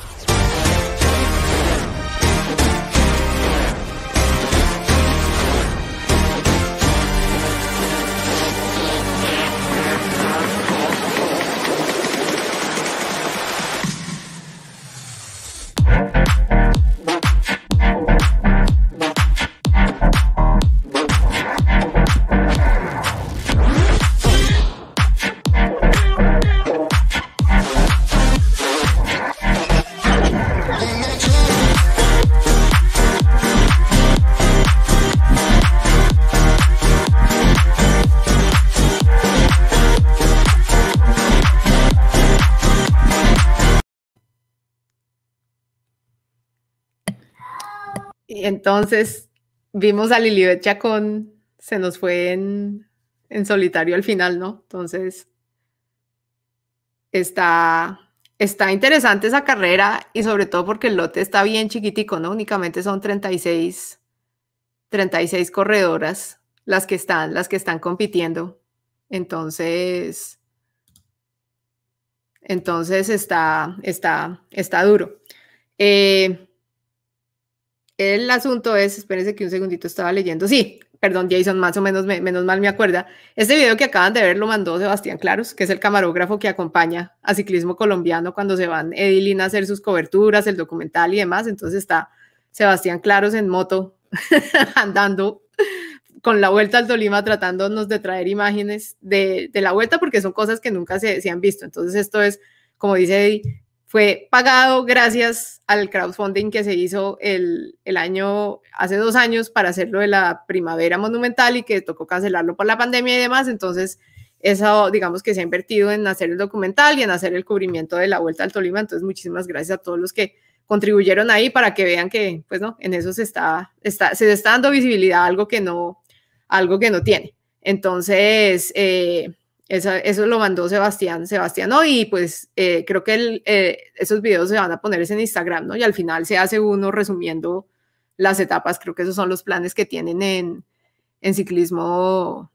entonces vimos a Lilibet Chacón, se nos fue en, solitario al final, ¿no? Entonces, está, está interesante esa carrera y sobre todo porque el lote está bien chiquitico, ¿no? Únicamente son 36, 36 corredoras las que están, las que están compitiendo. Entonces, entonces está, está, está duro. Eh, el asunto es, espérense que un segundito estaba leyendo. Sí, perdón, Jason, más o menos, menos mal me acuerda. Este video que acaban de ver lo mandó Sebastián Claros, que es el camarógrafo que acompaña a Ciclismo Colombiano cuando se van Edilina a hacer sus coberturas, el documental y demás. Entonces está Sebastián Claros en moto, (laughs) andando con la vuelta al Tolima, tratándonos de traer imágenes de, la vuelta, porque son cosas que nunca se, se han visto. Entonces esto es, como dice Eddie, fue pagado gracias al crowdfunding que se hizo el, año, hace dos años para hacerlo de la primavera monumental y que tocó cancelarlo por la pandemia y demás. Entonces, eso, digamos que se ha invertido en hacer el documental y en hacer el cubrimiento de la Vuelta al Tolima. Entonces, muchísimas gracias a todos los que contribuyeron ahí para que vean que, pues no, en eso se está, está se está dando visibilidad a algo que no, algo que no tiene. Entonces, eh, eso, lo mandó Sebastián, Sebastián, ¿no? Y pues eh, creo que eh, esos videos se van a poner en Instagram, ¿no? Y al final se hace uno resumiendo las etapas, creo que esos son los planes que tienen en, en ciclismo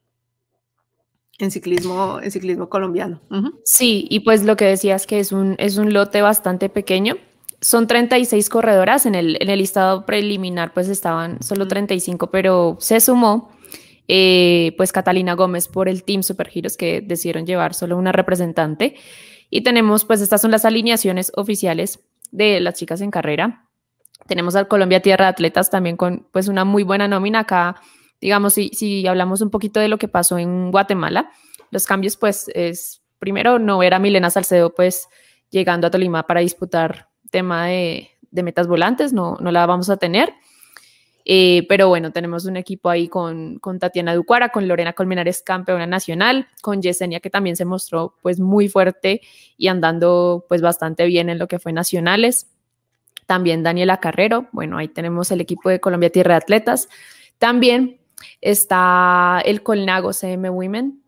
en ciclismo, en ciclismo colombiano. Sí, y pues lo que decías que es un, es un lote bastante pequeño. Son 36 corredoras, en el, en el listado preliminar pues estaban solo 35, pero se sumó eh, pues Catalina Gómez por el Team Supergiros que decidieron llevar solo una representante. Y tenemos, pues estas son las alineaciones oficiales de las chicas en carrera. Tenemos al Colombia Tierra de Atletas también con pues una muy buena nómina acá. Digamos, si, si hablamos un poquito de lo que pasó en Guatemala, los cambios pues es, primero, no ver a Milena Salcedo pues llegando a Tolima para disputar tema de, de metas volantes, no, no la vamos a tener. Eh, pero bueno, tenemos un equipo ahí con, con Tatiana Ducuara, con Lorena Colmenares, campeona nacional, con Yesenia, que también se mostró pues muy fuerte y andando pues bastante bien en lo que fue nacionales. También Daniela Carrero, bueno, ahí tenemos el equipo de Colombia Tierra de Atletas. También está el Colnago CM Women,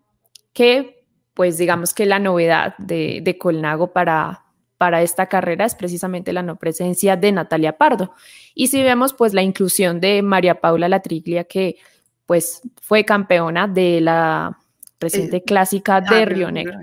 que pues digamos que la novedad de, de Colnago para, para esta carrera es precisamente la no presencia de Natalia Pardo. Y si vemos pues la inclusión de María Paula Latriglia, que pues fue campeona de la reciente clásica de Río Negro.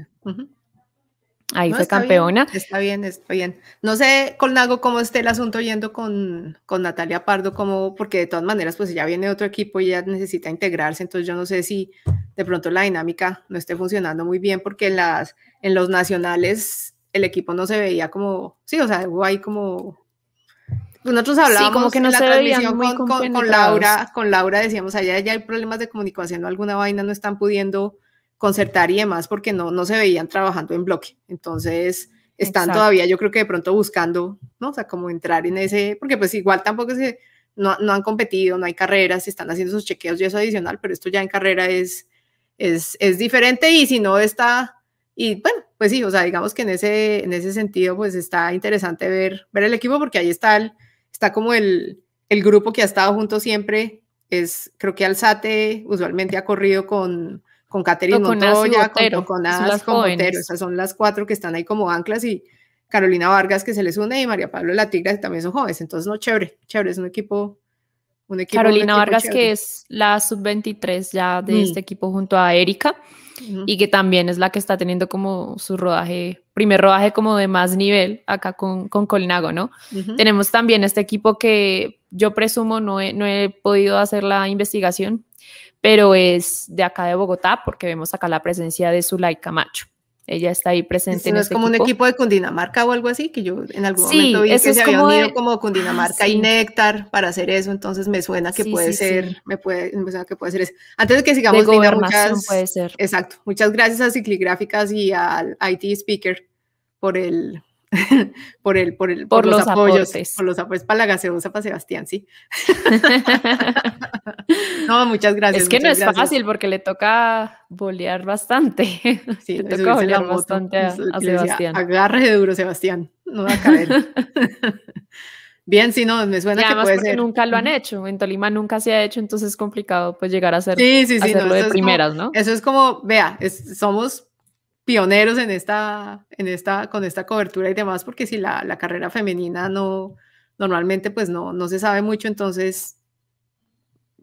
Ahí fue campeona. está bien, está bien. No sé, Colnago, cómo esté el asunto yendo con, con Natalia Pardo, como, porque de todas maneras, pues ya viene otro equipo y ya necesita integrarse, entonces yo no sé si de pronto la dinámica no esté funcionando muy bien, porque en, las, en los nacionales el equipo no se veía como, sí, o sea, hubo ahí como... Nosotros hablábamos como que no en la transmisión con, con, con, Laura, con Laura decíamos, allá ya hay problemas de comunicación o alguna vaina, no están pudiendo concertar y demás porque no, no se veían trabajando en bloque. Entonces, están todavía, yo creo que de pronto buscando, ¿no? O sea, como entrar en ese, porque pues igual tampoco se, no, no han competido, no hay carreras, están haciendo sus chequeos y eso adicional, pero esto ya en carrera es, es, es diferente y si no está, y bueno, pues sí, o sea, digamos que en ese, en ese sentido, pues está interesante ver, ver el equipo porque ahí está, el, está como el, el grupo que ha estado junto siempre, es, creo que Alzate usualmente ha corrido con, con Caterina Montoya, con Coconaz, con Botero. Esas son las cuatro que están ahí como anclas y Carolina Vargas que se les une y María Pablo La Tigra también son jóvenes. Entonces, no, chévere, chévere, es un equipo. Un equipo Carolina Vargas, que es la sub-23 ya de mm. este equipo junto a Erika y que también es la que está teniendo como su rodaje, primer rodaje como de más nivel acá con, con Colinago, ¿no? Tenemos también este equipo que yo presumo, no no he podido hacer la investigación, pero es de acá de Bogotá porque vemos acá la presencia de Zulay Camacho. Ella está ahí presente. ¿No es este como un equipo de Cundinamarca o algo así? Que yo en algún momento vi que se había unido como Cundinamarca y Néctar para hacer eso, entonces me suena que puede ser, me puede, me suena que puede ser eso. Antes de que sigamos, de muchas, puede ser. Exacto. Muchas gracias a Cicligráficas y al IT Speaker por el, (laughs) por el, por el, por, los, apoyos, por los apoyos para la gaseosa para Sebastián, sí. (laughs) no, muchas gracias. Es que no es fácil porque le toca bolear bastante. Sí, le toca bolear bastante a, Sebastián. agarre de duro, Sebastián. No va a caer. (laughs) Bien, sí, no, me suena que puede ser. nunca lo han hecho, en Tolima nunca se ha hecho, entonces es complicado pues llegar a hacer, sí, sí, sí, hacerlo de primeras, ¿no? Eso es como, vea, somos pioneros en esta, en esta, con esta cobertura y demás, porque si la, la carrera femenina no, normalmente pues no, no se sabe mucho, entonces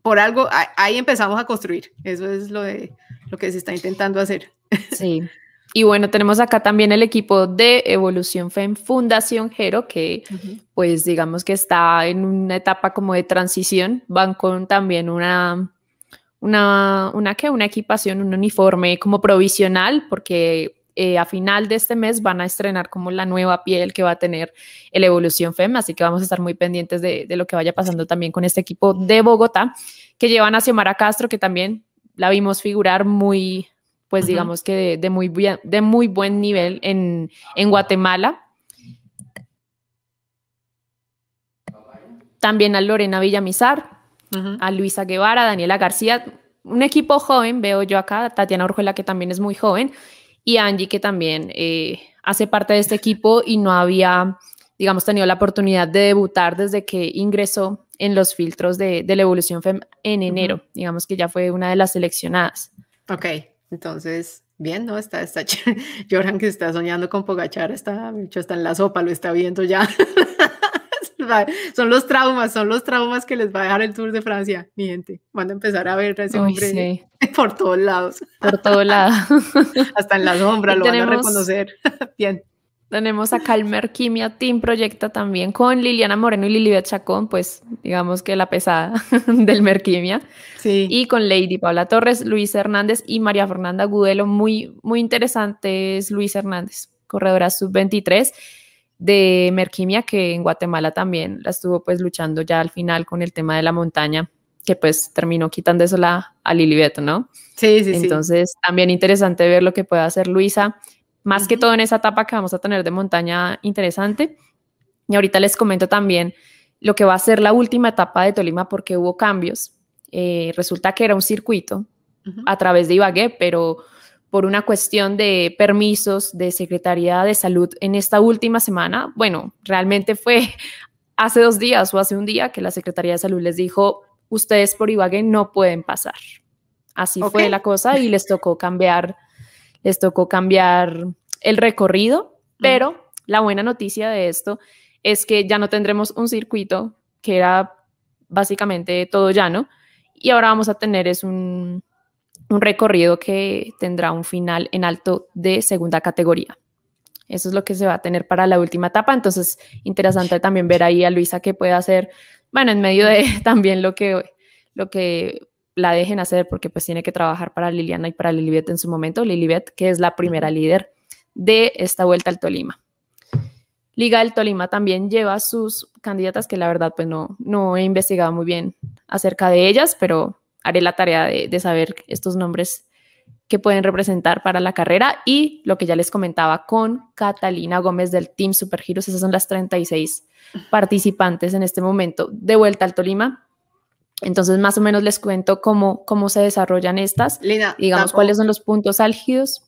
por algo ahí empezamos a construir. Eso es lo, de, lo que se está intentando hacer. Sí. (laughs) Y bueno, tenemos acá también el equipo de Evolución FEM Fundación Jero, que pues digamos que está en una etapa como de transición. Van con también una una, una, ¿qué? una equipación, un uniforme como provisional, porque eh, a final de este mes van a estrenar como la nueva piel que va a tener el Evolución FEM, así que vamos a estar muy pendientes de, de lo que vaya pasando también con este equipo de Bogotá, que llevan a Xiomara Castro, que también la vimos figurar muy, pues digamos que de, muy, de muy buen nivel en, en Guatemala. También a Lorena Villamizar, a Luisa Guevara, Daniela García, un equipo joven, veo yo acá, Tatiana Orjuela, que también es muy joven, y Angie, que también eh, hace parte de este equipo y no había, digamos, tenido la oportunidad de debutar desde que ingresó en los filtros de, la evolución FEM en enero. Digamos que ya fue una de las seleccionadas. Ok, entonces, bien, ¿no? Está, está, (laughs) Joran que está soñando con Pogachar, está, está en la sopa, lo está viendo ya. (laughs) (laughs) son los traumas, son los traumas que les va a dejar el Tour de Francia, mi gente. Van a empezar a ver a ese hombre (laughs) por todos lados. Por todos (laughs) lados. Hasta en la sombra lo van a reconocer. Bien. Tenemos a Calmer Quimia Team Proyecta también con Liliana Moreno y Lilibet Chacón, pues digamos que la pesada del Merquimia. Sí. Y con Lady Paula Torres, Luis Hernández y María Fernanda Gudelo. Muy, muy interesante es Luis Hernández, corredora sub-23 de Merquimia, que en Guatemala también la estuvo pues luchando ya al final con el tema de la montaña, que pues terminó quitando eso la, a Lilibet, ¿no? Sí, sí, Entonces, también interesante ver lo que puede hacer Luisa, más que todo en esa etapa que vamos a tener de montaña interesante. Y ahorita les comento también lo que va a ser la última etapa de Tolima porque hubo cambios. Eh, resulta que era un circuito a través de Ibagué, pero por una cuestión de permisos de Secretaría de Salud en esta última semana. Bueno, realmente fue (laughs) hace dos días o hace un día que la Secretaría de Salud les dijo, ustedes por Ibagué no pueden pasar. Así fue la cosa y les tocó cambiar, les tocó cambiar el recorrido, pero la buena noticia de esto es que ya no tendremos un circuito que era básicamente todo llano y ahora vamos a tener es un, un recorrido que tendrá un final en alto de segunda categoría. Eso es lo que se va a tener para la última etapa. Entonces, interesante también ver ahí a Luisa que puede hacer, bueno, en medio de (laughs) también lo que, lo que la dejen hacer, porque pues tiene que trabajar para Liliana y para Lilibet en su momento. Lilibet, que es la primera líder de esta vuelta al Tolima. Liga del Tolima también lleva sus candidatas que la verdad pues no, no he investigado muy bien acerca de ellas, pero haré la tarea de, de saber estos nombres que pueden representar para la carrera y lo que ya les comentaba con Catalina Gómez del Team Super Heroes, esas son las 36 participantes en este momento de vuelta al Tolima. Entonces, más o menos les cuento cómo, cómo se desarrollan estas, Lina, digamos cuáles son los puntos álgidos.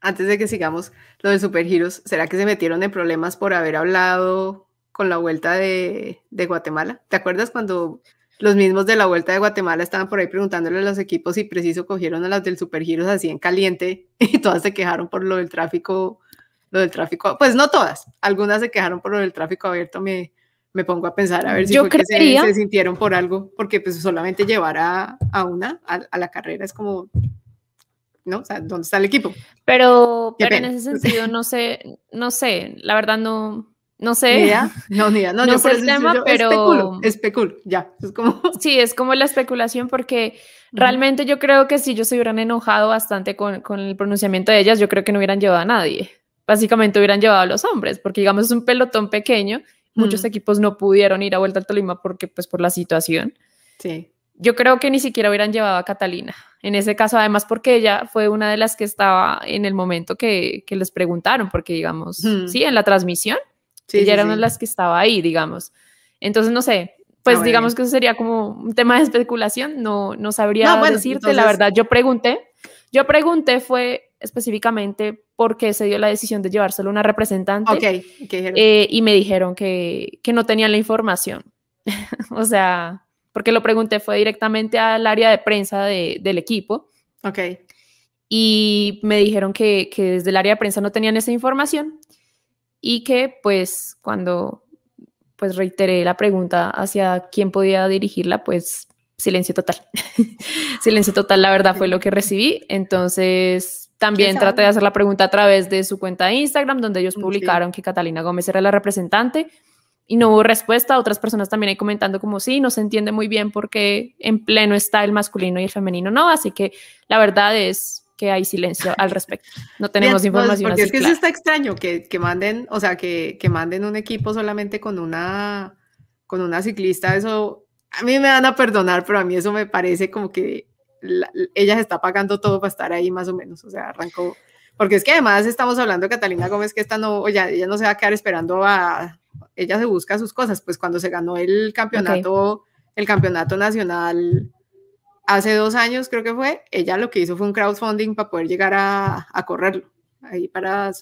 Antes de que sigamos lo de Super Heroes, ¿será que se metieron en problemas por haber hablado con la vuelta de, de Guatemala? ¿Te acuerdas cuando los mismos de la Vuelta de Guatemala estaban por ahí preguntándole a los equipos si preciso cogieron a las del Supergiros así en caliente (laughs) y todas se quejaron por lo del tráfico, lo del tráfico, pues no todas, algunas se quejaron por lo del tráfico abierto, me, me pongo a pensar a ver si Yo fue que se, se sintieron por algo, porque pues solamente llevar a, a una a, a la carrera es como, ¿no? O sea, ¿dónde está el equipo? Pero, pero en ese sentido, no sé, no sé, la verdad no, no Ni sé. idea. No, ni idea. No, (laughs) No yo sé el yo- tema, yo pero- Especulo, especulo, ya. Es como... (laughs) Sí, es como la especulación porque realmente yo creo que si ellos se hubieran enojado bastante con, con el pronunciamiento de ellas, yo creo que no hubieran llevado a nadie. Básicamente hubieran llevado a los hombres, porque digamos es un pelotón pequeño, muchos Mm. equipos no pudieron ir a Vuelta al Tolima porque pues por la situación. Sí. Yo creo que ni siquiera hubieran llevado a Catalina. En ese caso, además, porque ella fue una de las que estaba en el momento que, que les preguntaron, porque digamos, Mm. sí, en la transmisión, Sí, ella sí, era una de las que estaba ahí, digamos. Entonces, no sé, pues Ah, bueno, digamos que eso sería como un tema de especulación, no, no sabría No, bueno, decirte, la entonces- verdad, yo pregunté, yo pregunté fue específicamente por qué se dio la decisión de llevar solo una representante Ok, ¿qué dijeron? eh, y me dijeron que, que no tenían la información. (laughs) o sea, porque lo pregunté fue directamente al área de prensa de- del equipo ok. y me dijeron que, que desde el área de prensa no tenían esa información y que pues cuando pues reiteré la pregunta hacia quién podía dirigirla, pues silencio total. (laughs) silencio total, la verdad fue lo que recibí. Entonces también ¿Quién traté de hacer la pregunta a través de su cuenta de Instagram, donde ellos Mm, sí. publicaron que Catalina Gómez era la representante y no hubo respuesta. Otras personas también ahí comentando como sí, no se entiende muy bien porque en pleno está el masculino y el femenino no. Así que la verdad es que hay silencio al respecto. No tenemos Bien, no, información porque así es que clara. eso está extraño, que, que manden, o sea, que, que manden un equipo solamente con una, con una ciclista, eso a mí me van a perdonar, pero a mí eso me parece como que la- ella se está pagando todo para estar ahí más o menos, o sea, arrancó, porque es que además estamos hablando de Catalina Gómez, que esta no, oye, ella no se va a quedar esperando a, ella se busca sus cosas, pues cuando se ganó el campeonato, el campeonato nacional hace dos años creo que fue, ella lo que hizo fue un crowdfunding para poder llegar a, a correrlo, ahí para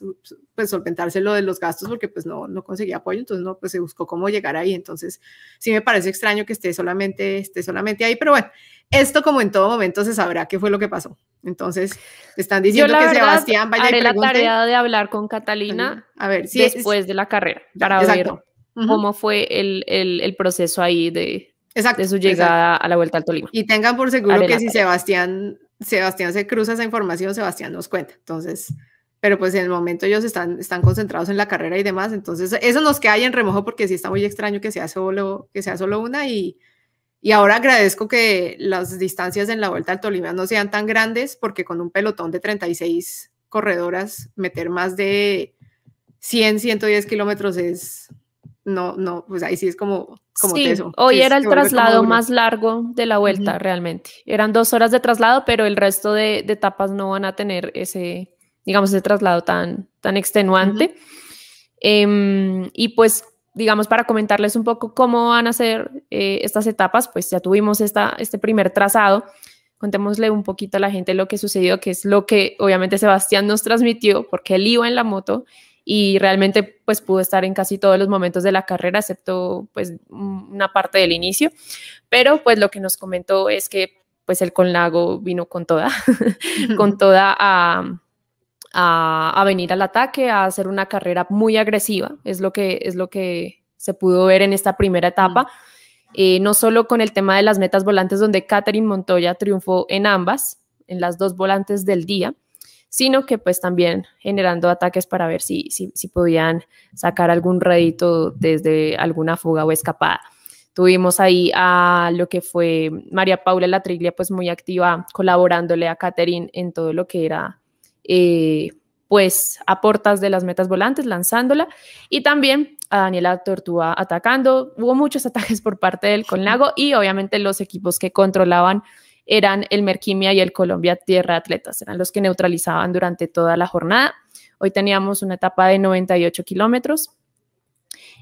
pues solventarse lo de los gastos porque pues no, no conseguía apoyo, entonces no, pues se buscó cómo llegar ahí, entonces sí me parece extraño que esté solamente, esté solamente ahí, pero bueno, esto como en todo momento se sabrá qué fue lo que pasó, entonces están Yo diciendo la que verdad Sebastián vaya y haré la pregunte, tarea de hablar con Catalina a ver, es- después de la carrera para exacto. ver cómo fue el, el- el proceso ahí de, exacto, de su exacto. llegada a la vuelta al Tolima. Y tengan por seguro que si. Sebastián, Sebastián se cruza esa información, Sebastián nos cuenta. Entonces, pero pues en el momento ellos están, están concentrados en la carrera y demás. Entonces, eso nos queda ahí en remojo porque sí está muy extraño que sea solo, que sea solo una. Y, y ahora agradezco que las distancias en la vuelta al Tolima no sean tan grandes porque con un pelotón de 36 corredoras, meter más de 100, 110 kilómetros es, no, no, pues ahí sí es como, como sí, teso. hoy era el traslado más largo de la vuelta, realmente. Eran dos horas de traslado, pero el resto de, de etapas no van a tener ese, digamos, ese traslado tan, tan extenuante. Em, y pues, digamos, para comentarles un poco cómo van a ser eh, estas etapas, pues ya tuvimos esta, este primer trazado. Contémosle un poquito a la gente lo que sucedió, que es lo que obviamente Sebastián nos transmitió, porque él iba en la moto y realmente pues pudo estar en casi todos los momentos de la carrera, excepto pues un- una parte del inicio. Pero pues lo que nos comentó es que pues el Conlago vino con toda, (laughs) con toda a, a, venir al ataque, a hacer una carrera muy agresiva, es lo que, es lo que se pudo ver en esta primera etapa. Eh, no solo con el tema de las metas volantes, donde Catherine Montoya triunfó en ambas, en las dos volantes del día, sino que pues también generando ataques para ver si, si, podían sacar algún rédito desde alguna fuga o escapada. Tuvimos ahí a lo que fue María Paula Latriglia, pues muy activa, colaborándole a Catherine en todo lo que era eh, pues a portas de las metas volantes, lanzándola, y también a Daniela Tortuga atacando. Hubo muchos (laughs) ataques por parte del Colnago y obviamente los equipos que controlaban eran el Merquimia y el Colombia Tierra Atletas, eran los que neutralizaban durante toda la jornada. Hoy teníamos una etapa de 98 kilómetros.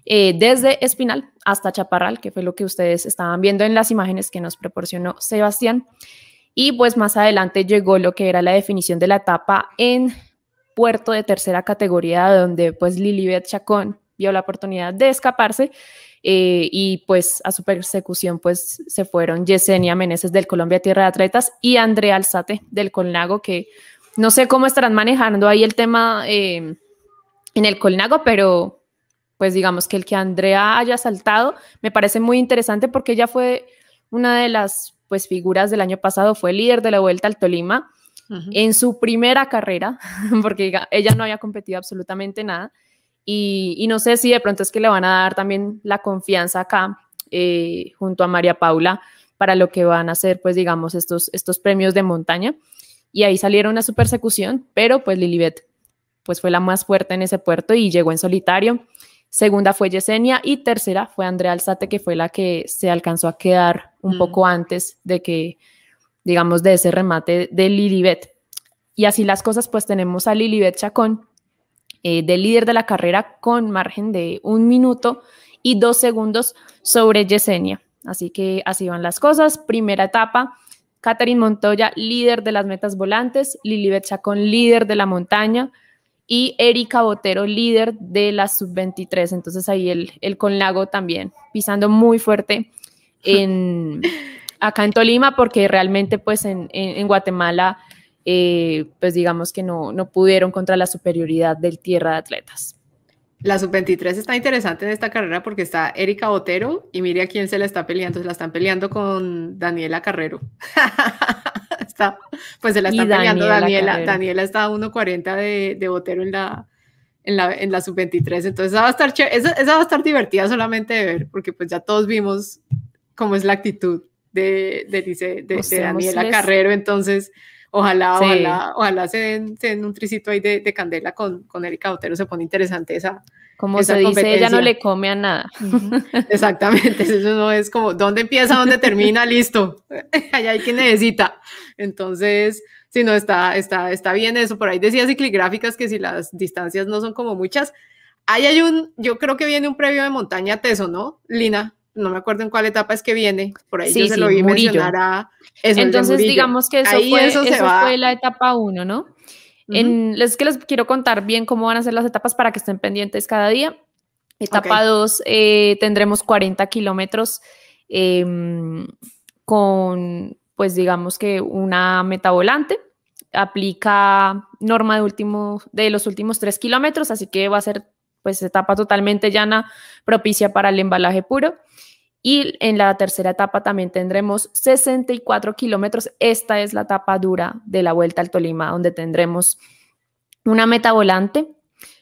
Eh, desde Espinal hasta Chaparral, que fue lo que ustedes estaban viendo en las imágenes que nos proporcionó Sebastián. Y pues más adelante llegó lo que era la definición de la etapa en puerto de tercera categoría, donde pues Lilibet Chacón vio la oportunidad de escaparse eh, y pues a su persecución pues se fueron Yesenia Meneses del Colombia Tierra de Atletas y Andrea Alzate del Colnago, que no sé cómo estarán manejando ahí el tema eh, en el Colnago, pero pues digamos que el que Andrea haya saltado me parece muy interesante porque ella fue una de las pues figuras del año pasado, fue líder de la Vuelta al Tolima en su primera carrera, (laughs) porque ella no había competido absolutamente nada. Y, no sé si de pronto es que le van a dar también la confianza acá eh, junto a María Paula para lo que van a hacer, pues digamos, estos, estos premios de montaña. Y ahí salieron a su persecución, pero pues Lilibet pues fue la más fuerte en ese puerto y llegó en solitario. Segunda fue Yesenia y tercera fue Andrea Alzate, que fue la que se alcanzó a quedar un mm. poco antes de que, digamos, de ese remate de Lilibet. Y así las cosas, pues tenemos a Lilibet Chacón, eh, de líder de la carrera, con margen de un minuto y dos segundos sobre Yesenia. Así que así van las cosas. Primera etapa, Catherine Montoya, líder de las metas volantes, Lilibet Chacón, líder de la montaña, y Erika Botero, líder de la sub-23. Entonces ahí el, el Conlago también pisando muy fuerte en, (laughs) acá en Tolima, porque realmente pues en, en, Guatemala, eh, pues digamos que no, no pudieron contra la superioridad del tierra de atletas. La sub-23 está interesante en esta carrera porque está Erika Botero y mire a quién se la está peleando. Se la están peleando con Daniela Carrero. (laughs) pues se la está peleando Daniela. Daniela, está a 1.40 de, de Botero en la, en la, en la sub-23. Entonces esa va, a estar esa, esa, va a estar divertida solamente de ver, porque pues ya todos vimos cómo es la actitud de, de, de, de Daniela Carrero. Entonces, ojalá, ojalá, ojalá se den, se den, un tricito ahí de, candela con, con Erika Botero. Se pone interesante esa, como se dice, ella no le come a nada. Exactamente, eso no es como, ¿dónde empieza, dónde termina? Listo, (laughs) allá hay quien necesita. Entonces, si no, está, está, está bien eso. Por ahí decía cicligráficas que si las distancias no son como muchas, ahí hay un, yo creo que viene un previo de montaña teso, ¿no? Lina, no me acuerdo en cuál etapa es que viene, por ahí yo se lo vi mencionar a Entonces, digamos que eso, fue, eso, fue la etapa 1, ¿no? les, que les quiero contar bien cómo van a ser las etapas para que estén pendientes cada día. Etapa 2 eh, tendremos 40 kilómetros em, con, pues digamos que una meta volante. Aplica norma de, último, de los últimos 3 kilómetros, así que va a ser pues etapa totalmente llana, propicia para el embalaje puro. Y en la tercera etapa también tendremos 64 kilómetros. Esta es la etapa dura de la Vuelta al Tolima, donde tendremos una meta volante.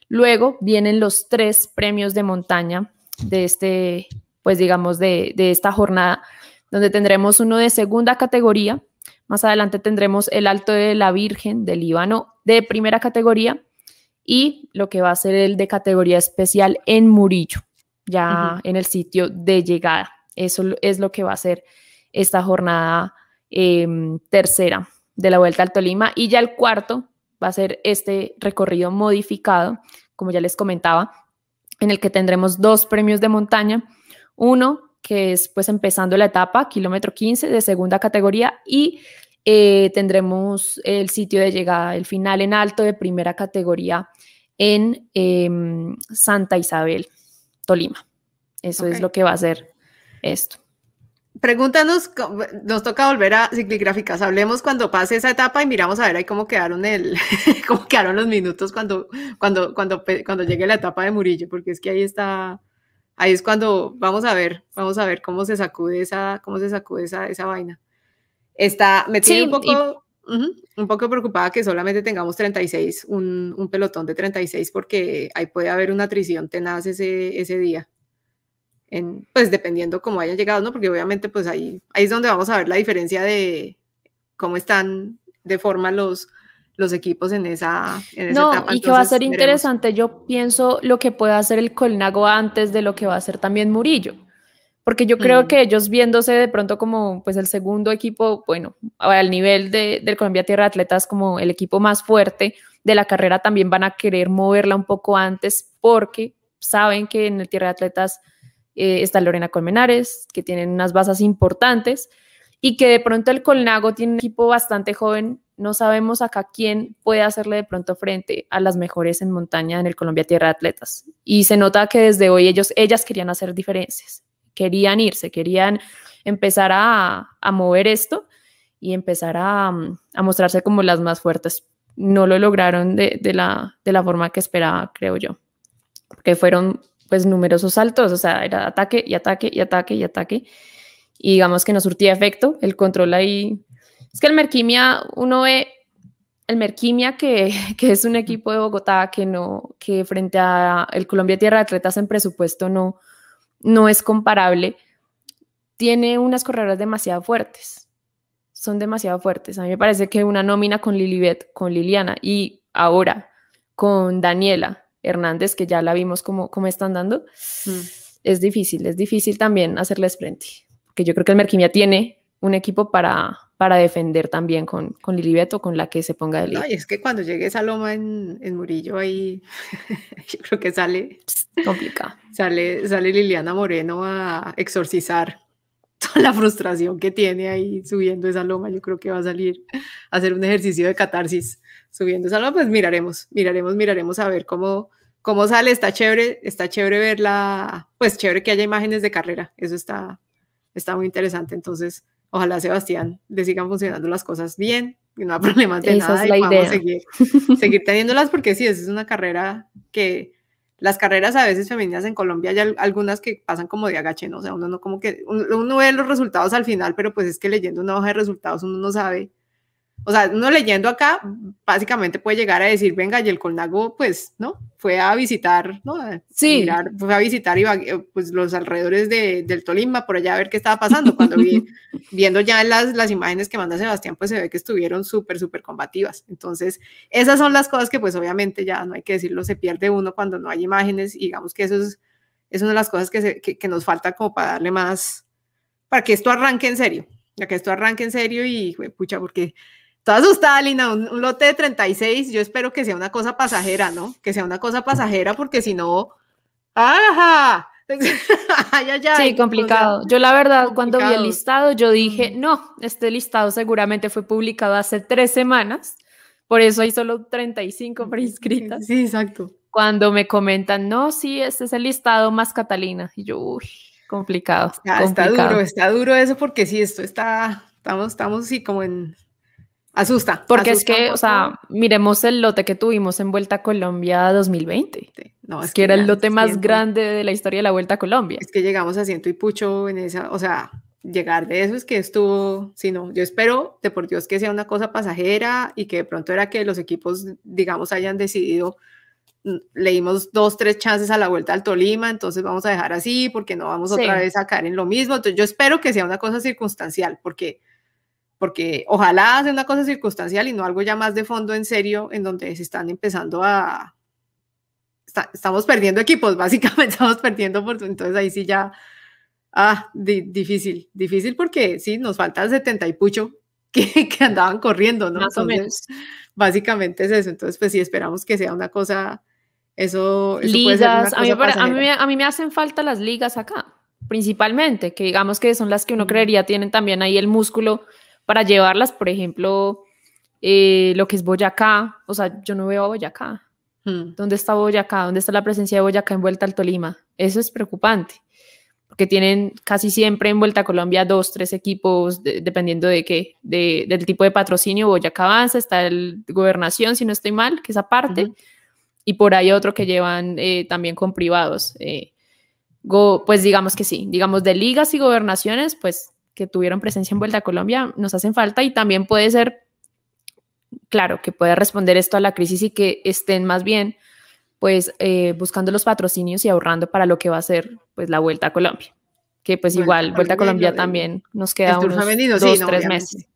Luego vienen los tres premios de montaña de este, pues digamos, de, de esta jornada, donde tendremos uno de segunda categoría. Más adelante tendremos el Alto de la Virgen del Líbano de primera categoría y lo que va a ser el de categoría especial en Murillo ya en el sitio de llegada. Eso es lo que va a ser esta jornada em, tercera de la Vuelta al Tolima. Y ya el cuarto va a ser este recorrido modificado, como ya les comentaba, en el que tendremos dos premios de montaña. Uno que es pues empezando la etapa, kilómetro 15 de segunda categoría y eh, tendremos el sitio de llegada, el final en alto de primera categoría en em, Santa Isabel. Tolima. Eso es lo que va a ser esto. Pregúntanos, nos toca volver a cicligráficas. Hablemos cuando pase esa etapa y miramos a ver ahí cómo quedaron el, (laughs) cómo quedaron los minutos cuando, cuando, cuando, cuando llegue la etapa de Murillo, porque es que ahí está, ahí es cuando vamos a ver, vamos a ver cómo se sacude esa, cómo se sacude esa, esa vaina. Está, me tiene un poco, un poco preocupada que solamente tengamos 36, un, un, pelotón de 36, porque ahí puede haber una atrición tenaz ese, ese día pues dependiendo cómo hayan llegado, ¿no? Porque obviamente pues ahí, ahí es donde vamos a ver la diferencia de cómo están de forma los, los equipos en esa, en no, Y que va a ser interesante, yo pienso lo que puede hacer el Colnago antes de lo que va a hacer también Murillo. Porque yo creo mm. que ellos viéndose de pronto como pues el segundo equipo, bueno, al nivel de, del Colombia Tierra de Atletas como el equipo más fuerte de la carrera, también van a querer moverla un poco antes porque saben que en el Tierra de Atletas eh, está Lorena Colmenares, que tienen unas bases importantes, y que de pronto el Colnago tiene un equipo bastante joven. No sabemos acá quién puede hacerle de pronto frente a las mejores en montaña en el Colombia Tierra de Atletas. Y se nota que desde hoy ellos, ellas querían hacer diferencias, querían irse, querían empezar a, mover esto y empezar a, mostrarse como las más fuertes. No lo lograron de, la, de la forma que esperaba, creo yo, porque fueron pues numerosos saltos, o sea, era ataque y ataque y ataque y ataque. Y digamos que no surtía efecto, el control ahí. Es que el Merquimia, uno ve el Merquimia, que, (laughs) que, es un equipo de Bogotá que no, que frente a el Colombia Tierra de Atletas en presupuesto no, no es comparable, tiene unas corredoras demasiado fuertes. Son demasiado fuertes. A mí me parece que una nómina con Lilibet, con Liliana y ahora con Daniela, Hernández, que ya la vimos como, como están dando, mm. es difícil, es difícil también hacerles frente, porque yo creo que el Merquimia tiene un equipo para, para defender también con, con Lilibet o con la que se ponga de líder. es que cuando llegue esa loma en, en Murillo ahí, (laughs) yo creo que sale... Complicado. Sale, sale Liliana Moreno a exorcizar toda la frustración que tiene ahí subiendo esa loma. Yo creo que va a salir a hacer un ejercicio de catarsis subiendo esa loma. Pues miraremos, miraremos, miraremos a ver cómo, cómo sale, está chévere, está chévere verla, pues chévere que haya imágenes de carrera, eso está, está muy interesante, entonces ojalá Sebastián le sigan funcionando las cosas bien, y no hay (laughs) problemas de nada y vamos seguir, (laughs) seguir teniéndolas porque sí, es una carrera que las carreras a veces femeninas en Colombia hay algunas que pasan como de agache, ¿no? O sea, uno no como que, uno ve los resultados al final, pero pues es que leyendo una hoja de resultados uno no sabe o sea, uno leyendo acá, básicamente puede llegar a decir, venga, y el Colnago, pues, ¿no? Fue a visitar, ¿no? Sí. fue a visitar eh, pues, los alrededores de, del Tolima, por allá a ver qué estaba pasando. Cuando vi, (laughs) viendo ya las, las imágenes que manda Sebastián, pues se ve que estuvieron súper, súper combativas. Entonces, esas son las cosas que, pues, obviamente ya no hay que decirlo, se pierde uno cuando no hay imágenes, y digamos que eso es, es una de las cosas que, que, que nos falta como para darle más, para que esto arranque en serio, ya que esto arranque en serio y, pucha, porque Toda asustada, Lina, un, lote de 36, yo espero que sea una cosa pasajera, ¿no? Que sea una cosa pasajera, porque si no, ¡ajá! (laughs) sí, complicado. Yo la verdad, cuando vi el listado, yo dije, no, este listado seguramente fue publicado hace tres semanas, por eso hay solo 35 preinscritas. Sí, exacto. Cuando me comentan, no, sí, este es el listado más Catalina, y yo, uy, complicado. Está, está duro, está duro eso, porque sí, esto está, estamos, estamos así como en Asusta. Porque es que, o sea, miremos el lote que tuvimos en Vuelta a Colombia 2020. No, es, que, era el lote más grande de la historia de la Vuelta a Colombia. Es que llegamos a ciento y pucho en esa, o sea, llegar de eso es que estuvo, si no, yo espero de por Dios que sea una cosa pasajera y que de pronto era que los equipos, digamos, hayan decidido, mm, leímos dos, tres chances a la vuelta al Tolima, entonces vamos a dejar así porque no vamos otra vez a caer en lo mismo. Entonces yo espero que sea una cosa circunstancial porque porque ojalá sea una cosa circunstancial y no algo ya más de fondo en serio, en donde se están empezando a... estamos perdiendo equipos, (laughs) básicamente estamos perdiendo, por, entonces ahí sí ya... Ah, difícil, difícil porque sí, nos falta el 70 y pucho (laughs) que, que andaban corriendo, ¿no? Más o menos. Básicamente es eso, entonces pues sí, esperamos que sea una cosa, eso... ligas, a, mí, a, mí, a mí me hacen falta las ligas acá, principalmente, que digamos que son las que uno creería tienen también ahí el músculo para llevarlas, por ejemplo, eh, lo que es Boyacá, o sea, yo no veo a Boyacá. Hmm. ¿Dónde está Boyacá? ¿Dónde está la presencia de Boyacá envuelta al Tolima? Eso es preocupante. porque tienen casi siempre en Vuelta a Colombia dos, tres equipos, dependiendo de qué, de, del tipo de patrocinio. Boyacá Avanza, está el Gobernación, si no estoy mal, que es aparte, y por ahí otro que llevan eh, también con privados. Eh, pues digamos que sí, digamos de ligas y gobernaciones, pues que tuvieron presencia en Vuelta a Colombia, nos hacen falta y también puede ser, claro, que pueda responder esto a la crisis y que estén más bien pues eh, buscando los patrocinios y ahorrando para lo que va a ser pues la Vuelta a Colombia. Que pues igual, Vuelta a Colombia también nos queda unos dos, tres meses.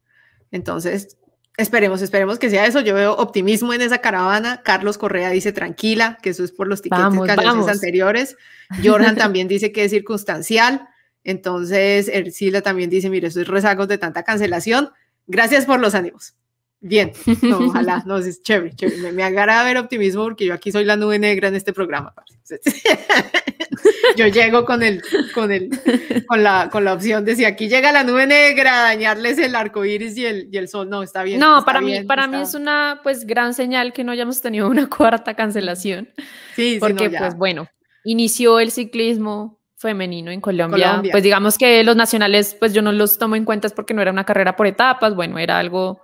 Entonces, esperemos, esperemos que sea eso. Yo veo optimismo en esa caravana. Carlos Correa dice tranquila, que eso es por los tickets vamos, anteriores. Jordan también dice que es circunstancial. Entonces, Ercila también dice, mire, eso es rezagos de tanta cancelación. Gracias por los ánimos. Bien, ojalá, no, es chévere, chévere. Me, agrada ver optimismo porque yo aquí soy la nube negra en este programa. (laughs) yo llego con el, con el, con la, con la opción de si aquí llega la nube negra, dañarles el arco iris y el, y el sol. No, está bien. No, para mí, para mí es una pues gran señal que no hayamos tenido una (laughs) cuarta cancelación. Sí, porque pues bueno, inició el ciclismo femenino en Colombia. Pues digamos que los nacionales, pues yo no los tomo en cuenta porque no era una carrera por etapas, bueno, era algo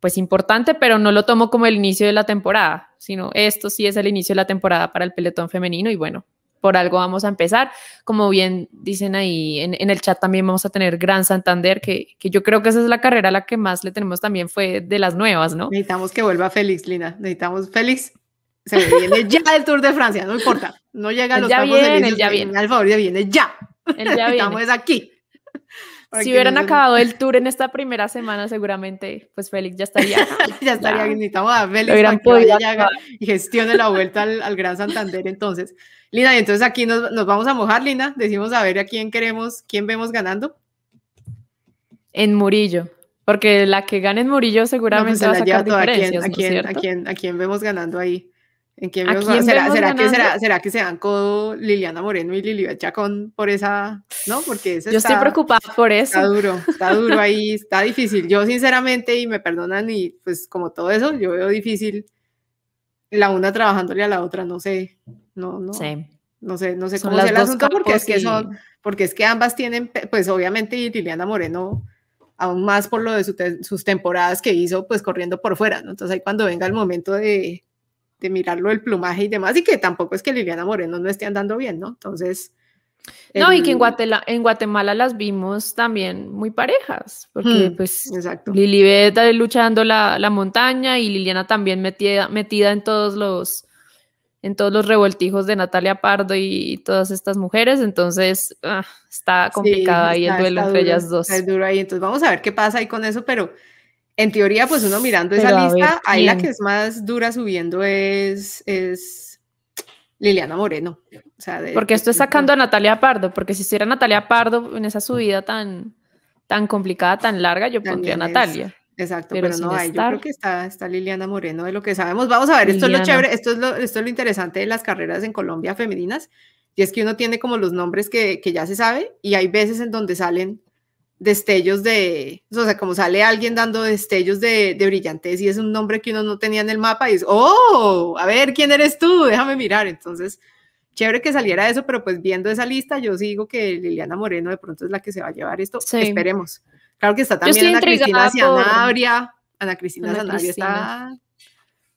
pues importante, pero no lo tomo como el inicio de la temporada, sino esto sí es el inicio de la temporada para el pelotón femenino y bueno, por algo vamos a empezar. Como bien dicen ahí en, el chat también vamos a tener Gran Santander, que, que, yo creo que esa es la carrera a la que más le tenemos también fue de las nuevas, ¿no? Necesitamos que vuelva Félix, Lina, necesitamos Félix. Se viene ya el Tour de Francia, no importa, no llega a los ya viene, ya viene. Al favor, ya viene ya. ya Estamos aquí. Si hubieran acabado el tour en esta primera semana, seguramente, pues Félix ya estaría. (laughs) ya estaría, necesitamos a Félix para que vaya y gestione la vuelta al, Gran Santander. Entonces, Lina, y entonces aquí nos, nos, vamos a mojar, Lina. Decimos a ver a quién queremos, quién vemos ganando. En Murillo, porque la que gane en Murillo seguramente pues va a sacar diferencias, ¿A quién, a, quién, ¿A quién vemos ganando ahí? ¿En quién ¿Será, será, que, será, será, que se dan con Liliana Moreno y Lilibet Chacón por esa, no? Porque Yo estoy preocupada por eso. Está duro, está duro ahí, (laughs) está difícil. Yo sinceramente, y me perdonan, y pues como todo eso, yo veo difícil la una trabajándole a la otra, no sé, no, no. Sí. No sé, no sé cómo es el asunto porque es que son, porque es que ambas tienen, pues obviamente y Liliana Moreno aún más por lo de sus temporadas que hizo, pues corriendo por fuera, ¿no? Entonces ahí cuando venga el momento de, de mirarlo el plumaje y demás, y que tampoco es que Liliana Moreno no esté andando bien, ¿no? Entonces... No, y que en Guatemala, en Guatemala las vimos también muy parejas, porque mm, pues exacto. Lilibet luchando la, la, montaña y Liliana también metida, metida en todos los en todos los revoltijos de Natalia Pardo y todas estas mujeres, entonces ah, está complicada ahí el duelo entre ellas dos. Es duro ahí, entonces vamos a ver qué pasa ahí con eso, pero en teoría, pues uno mirando esa lista, ahí la que es más dura subiendo es, es Liliana Moreno. porque esto es sacando a Natalia Pardo, porque si hiciera Natalia Pardo en esa subida tan, tan complicada, tan larga, yo pondría a Natalia. exacto, pero, no hay. Yo creo que está, está Liliana Moreno de lo que sabemos. Vamos a ver, esto es lo chévere, esto es lo, esto es lo interesante de las carreras en Colombia femeninas, y es que uno tiene como los nombres que, que ya se sabe, y hay veces en donde salen destellos de, o sea, como sale alguien dando destellos de, de brillantez y es un nombre que uno no tenía en el mapa y es, oh, a ver, ¿quién eres tú? Déjame mirar. Entonces, chévere que saliera eso, pero pues viendo esa lista, yo digo que Liliana Moreno de pronto es la que se va a llevar esto. Esperemos. Claro que está también Ana Cristina Sanabria. Ana Cristina Sanabria está,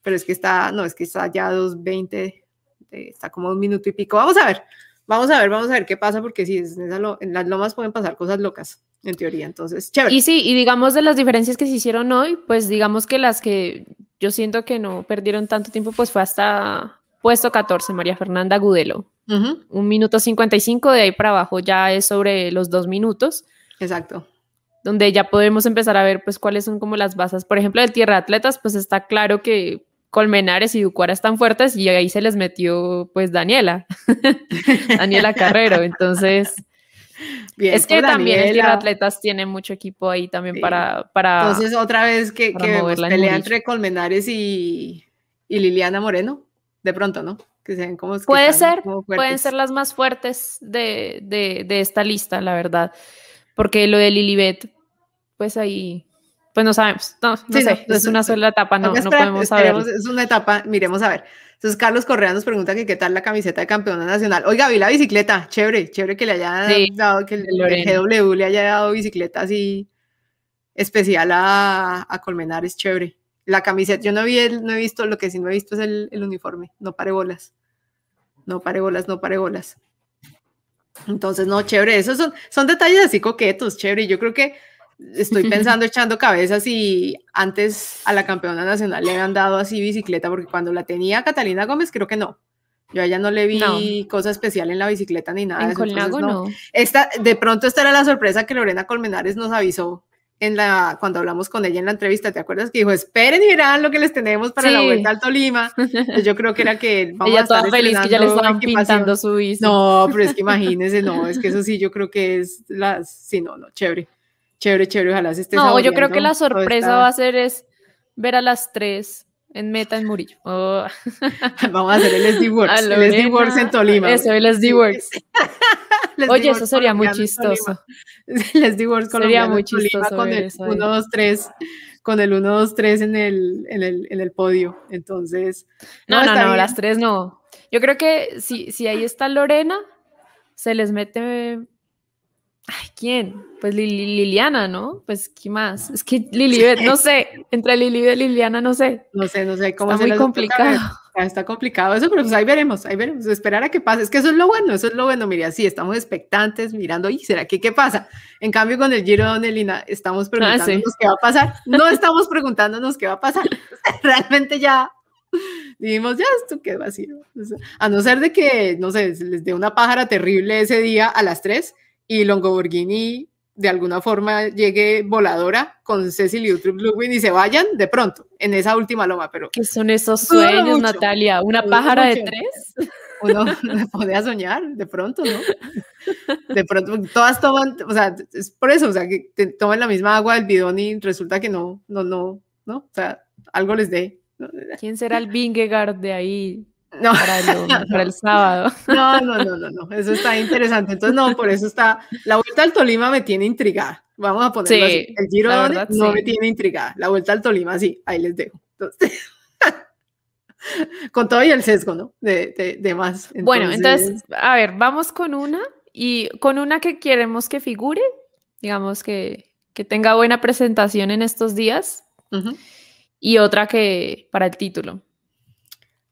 pero es que está, no, es que está ya 2.20, está como un minuto y pico. Vamos a ver, vamos a ver, vamos a ver qué pasa, porque sí, en las lomas pueden pasar cosas locas en teoría. Entonces, chévere. Y sí, y digamos de las diferencias que se hicieron hoy, pues digamos que las que yo siento que no perdieron tanto tiempo, pues fue hasta puesto 14, María Fernanda Gudelo. Un minuto 55, de ahí para abajo ya es sobre los dos minutos. Exacto. Donde ya podemos empezar a ver, pues, cuáles son como las bases. Por ejemplo, del tierra de atletas, pues está claro que Colmenares y Ducuara están fuertes y ahí se les metió, pues, Daniela. (laughs) Daniela Carrero. Entonces, es que también el Atletas tiene mucho equipo ahí también para, para. Entonces, otra vez que, que pelea entre Colmenares y, y, Liliana Moreno, de pronto, ¿no? Que sean como. Puede ser, pueden ser las más fuertes de, de, de, esta lista, la verdad. Porque lo de Lilibet, pues ahí pues no sabemos, no, no sé, es una sola etapa, no, no podemos saber. Es una etapa, miremos a ver. Entonces, Carlos Correa nos pregunta que qué tal la camiseta de campeona nacional. Oiga, vi la bicicleta, chévere, chévere que le haya dado, que el, GW le haya dado bicicleta así especial a, a Colmenares, chévere. La camiseta, yo no, vi no he visto, lo que sí no he visto es el, el uniforme, no pare bolas. No pare bolas, no pare bolas. Entonces, no, chévere, esos son, son detalles así coquetos, chévere. Yo creo que estoy (laughs) pensando echando cabezas y antes a la campeona nacional le habían dado así bicicleta, porque cuando la tenía Catalina Gómez, creo que no. Yo a ella no le vi cosa especial en la bicicleta ni nada. En Colnago no. Esta, de pronto esta era la sorpresa que Lorena Colmenares nos avisó en la, cuando hablamos con ella en la entrevista, ¿te acuerdas? Que dijo, esperen y verán lo que les tenemos para la vuelta al Tolima. yo creo que era que (laughs) vamos ella a estar toda feliz que ya le estaban pintando su bici. No, pero es que imagínense, no, es que eso sí, yo creo que es las, sí, no, no, chévere. Chévere, chévere, ojalá se esté No, yo creo que la sorpresa va a ser es ver a las tres en meta en Murillo. (laughs) Oh. (laughs) Vamos a hacer el SD Works, el SD Works en Tolima. Eso, el SD Works. (laughs) Oye, eso sería muy chistoso. El SD Works sería muy chistoso con el 1, 2, 3 con el 1, 2, 3 en el, en el, en el podio. Entonces. No, no, no, las tres no. Yo creo que si, si ahí está Lorena, se les mete Ay, ¿quién? Pues Liliana, ¿no? Pues, ¿qué más? Es que Lilibet, no sé, entre Lilibet y Liliana, no sé. No sé, no sé cómo Está muy complicado. Está complicado eso, pero pues ahí veremos, ahí veremos, esperar a que pase. Es que eso es lo bueno, eso es lo bueno. Mira, sí, estamos expectantes, mirando, ¿y será que qué pasa? En cambio, con el Giro de Nelina, estamos ah, preguntándonos qué va a pasar. No estamos (laughs) preguntándonos qué va a pasar. Realmente ya dijimos, ya, esto quedó vacío. A no ser de que, no sé, les dé una pájara terrible ese día a las 3 y Longoborghini de alguna forma llegue voladora con Cecil y Utrup Ludwig y se vayan de pronto en esa última loma, pero... ¿Qué son esos sueños, Natalia? ¿Una pájara de tres? Uno (laughs) podía soñar, de pronto, ¿no? De pronto, todas toman, o sea, es por eso, o sea, que toman la misma agua del bidón y resulta que no, no, no, ¿no? O sea, algo les dé. ¿Quién será el Vingegaard de ahí no. Para, el, (laughs) sábado. No, no, no, no, no, eso está interesante. Entonces, no, por eso está, la vuelta al Tolima me tiene intrigada. Vamos a ponerlo así. El Giro no me tiene intrigada. La vuelta al Tolima, sí, ahí les dejo. (laughs) con todo y el sesgo, ¿no? De, de, más. Bueno, entonces, a ver, vamos con una y con una que queremos que figure, digamos que, que tenga buena presentación en estos días y otra que para el título.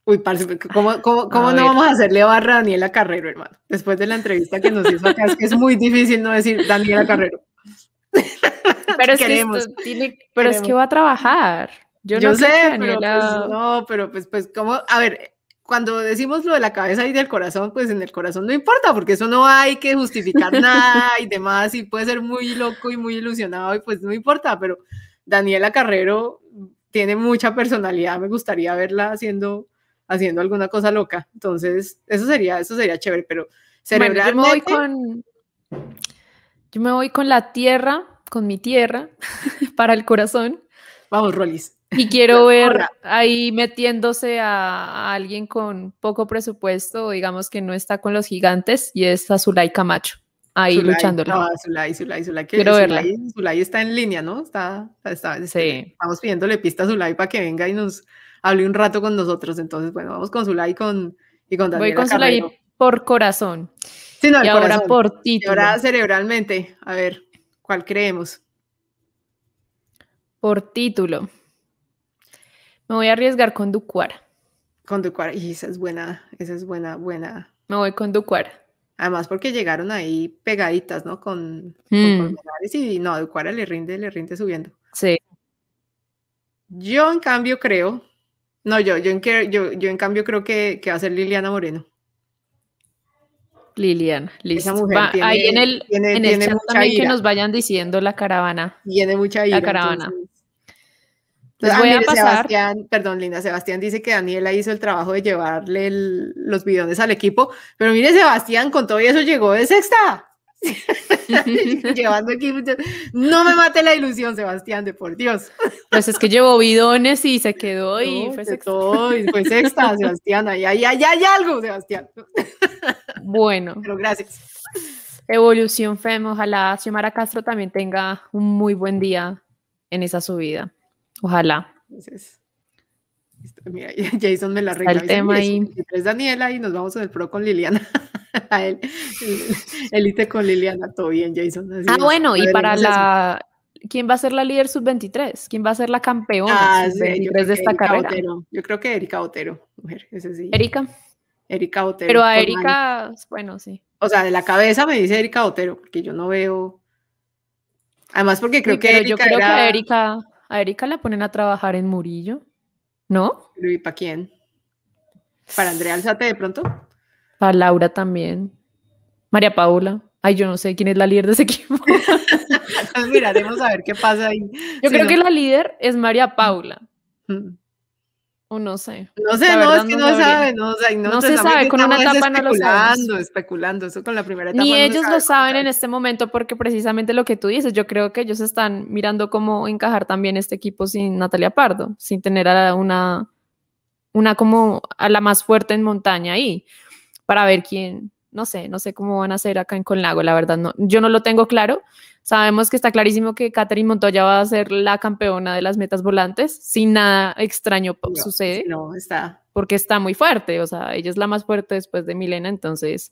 Uy, parce, ¿cómo, cómo, cómo no vamos a hacerle barra a Daniela Carrero, hermano? Después de la entrevista que nos hizo acá, es que es muy difícil no decir Daniela Carrero. (laughs) Pero es, que, tiene, pero es que va a trabajar. Yo, no sé, pero pues, no, pero pues, pues, ¿cómo? A ver, cuando decimos lo de la cabeza y del corazón, pues en el corazón no importa, porque eso no hay que justificar (laughs) nada y demás, y puede ser muy loco y muy ilusionado, y pues no importa, pero Daniela Carrero tiene mucha personalidad, me gustaría verla haciendo haciendo alguna cosa loca. Entonces, eso sería, eso sería chévere, pero cerebralmente... yo, me voy con, yo me voy con la tierra, con mi tierra, (laughs) para el corazón. Vamos, Rolis. Y quiero (laughs) ver ahí metiéndose a, alguien con poco presupuesto, digamos que no está con los gigantes, y es Azulay Camacho, ahí luchando No, Zulay, Zulay, Zulay. Quiero verla. Zulay está en línea, ¿no? Está, está, está sí. Estamos pidiéndole pista a Zulay para que venga y nos, hable un rato con nosotros. Entonces, bueno, vamos con Zulay y con, y con Voy con Zulay por corazón. Sí, no, y ahora por título. Y ahora cerebralmente. A ver, ¿cuál creemos? Por título. Me voy a arriesgar con Ducuara. Con Ducuara. Y esa es buena, esa es buena, buena. Me voy con Ducuara. Además, porque llegaron ahí pegaditas, ¿no? Con, mm. y no, Ducuara le rinde, le rinde subiendo. Sí. Yo, en cambio, creo no, yo, yo, en, yo, yo en cambio creo que, que va a ser Liliana Moreno. Liliana, listo. Esa mujer tiene, ahí en el, tiene, en el chat también que nos vayan diciendo la caravana. Tiene mucha ira. La caravana. Entonces, voy a pasar. Sebastián, perdón, Linda, Sebastián dice que Daniela hizo el trabajo de llevarle los bidones al equipo, pero mire, Sebastián, con todo eso llegó de sexta. (laughs) Llevando aquí. No me mate la ilusión, Sebastián, de por Dios. Pues es que llevó bidones y se quedó y fue sexta. fue (laughs) sexta, Sebastián. Ahí hay, algo, Sebastián. Bueno. Pero gracias. Evolución FEM, ojalá Xiomara Castro también tenga un muy buen día en esa subida. Ojalá. Entonces, mira, (laughs) Jason me la regala. El tema ahí. Es Daniela y nos vamos en el pro con Liliana. (laughs) el, elite con Liliana, todo bien, Jason. ah, bueno, y para la... ¿Quién va a ser la líder sub-23? ¿Quién va a ser la campeona ah, sub-23 de esta carrera? Yo creo que Erika Otero, mujer, ese sí. ¿Erika? Erika Otero. Pero a Erika, bueno, sí. O sea, de la cabeza me dice Erika Otero, porque yo no veo... Además, porque creo que Erika yo creo que a Erika, a Erika la ponen a trabajar en Murillo, ¿no? ¿Y para quién? ¿Para Andrea Alzate de pronto? Para Laura también. María Paula. Ay, yo no sé quién es la líder de ese (laughs) equipo. Entonces miraremos a ver qué pasa ahí. Yo creo que la líder es María Paula. Mm. O no sé. No sé, no, es que no, sabe, no, o sea, no, se sabe, con una etapa no lo Especulando, especulando, eso con la primera etapa. Ni ellos lo saben en este momento porque precisamente lo que tú dices, yo creo que ellos están mirando cómo encajar también este equipo sin Natalia Pardo, sin tener a una, una como a la más fuerte en montaña ahí, para ver quién, no sé, no sé cómo van a hacer acá en Conlago, la verdad, no, yo no lo tengo claro. Sabemos que está clarísimo que Catherine Montoya va a ser la campeona de las metas volantes, sin nada extraño sucede. No, está. Porque está muy fuerte, o sea, ella es la más fuerte después de Milena, entonces,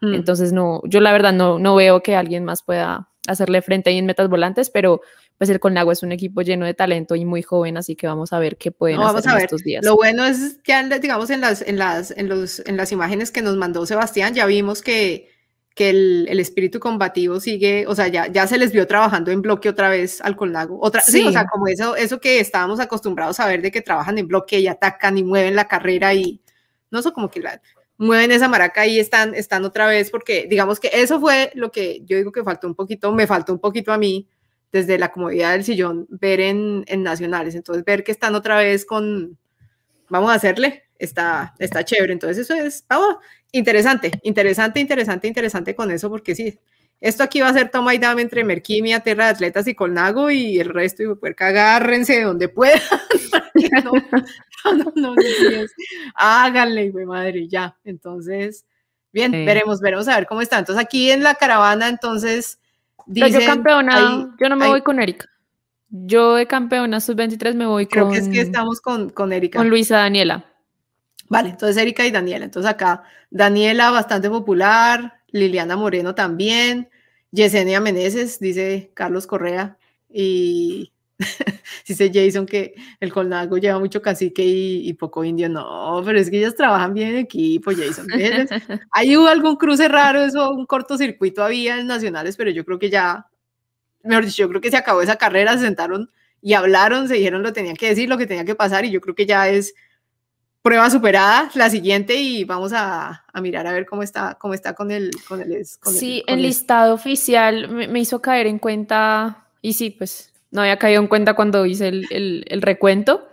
hmm. entonces no, yo la verdad no, no veo que alguien más pueda hacerle frente ahí en metas volantes, pero pues el Colnago es un equipo lleno de talento y muy joven, así que vamos a ver qué pueden hacer en estos días. Lo bueno es que, digamos, en las, en, las, en, los, en las imágenes que nos mandó Sebastián, ya vimos que, que el, el, espíritu combativo sigue, o sea, ya, ya se les vio trabajando en bloque otra vez al Colnago. Otra, sí. o sea, como eso, eso que estábamos acostumbrados a ver de que trabajan en bloque y atacan y mueven la carrera y no sé, como que la, mueven esa maraca y están, están otra vez, porque digamos que eso fue lo que yo digo que faltó un poquito, me faltó un poquito a mí, desde la comodidad del sillón, ver en, en, nacionales. Entonces, ver que están otra vez con, vamos a hacerle, está, está chévere. Entonces, eso es, vamos, interesante, interesante, interesante, interesante con eso, porque sí, esto aquí va a ser toma y dame entre Merquimia, Tierra de Atletas y Colnago y el resto, y puerca, agárrense de donde puedan. (laughs) no, no, no, no, háganle, güey, madre, ya. Entonces, bien, veremos, veremos a ver cómo está. Entonces, aquí en la caravana, entonces, yo campeona, yo no me voy con Erika. Yo de campeona sub-23 me voy creo con... Creo que es que estamos con, con Erika. Con Luisa Daniela. Vale, entonces Erika y Daniela. Entonces acá, Daniela bastante popular, Liliana Moreno también, Yesenia Meneses, dice Carlos Correa, y (laughs) dice Jason que el Colnago lleva mucho cacique y, poco indio. No, pero es que ellos trabajan bien en equipo, Jason. (laughs) Ahí hubo algún cruce raro, eso, un cortocircuito había en nacionales, pero yo creo que ya, mejor dicho, yo creo que se acabó esa carrera, se sentaron y hablaron, se dijeron lo que tenían que decir, lo que tenía que pasar, y yo creo que ya es prueba superada, la siguiente, y vamos a, a mirar a ver cómo está, cómo está con el... Con el sí, el, listado oficial me, me hizo caer en cuenta, y sí, pues no había caído en cuenta cuando hice el, el, recuento.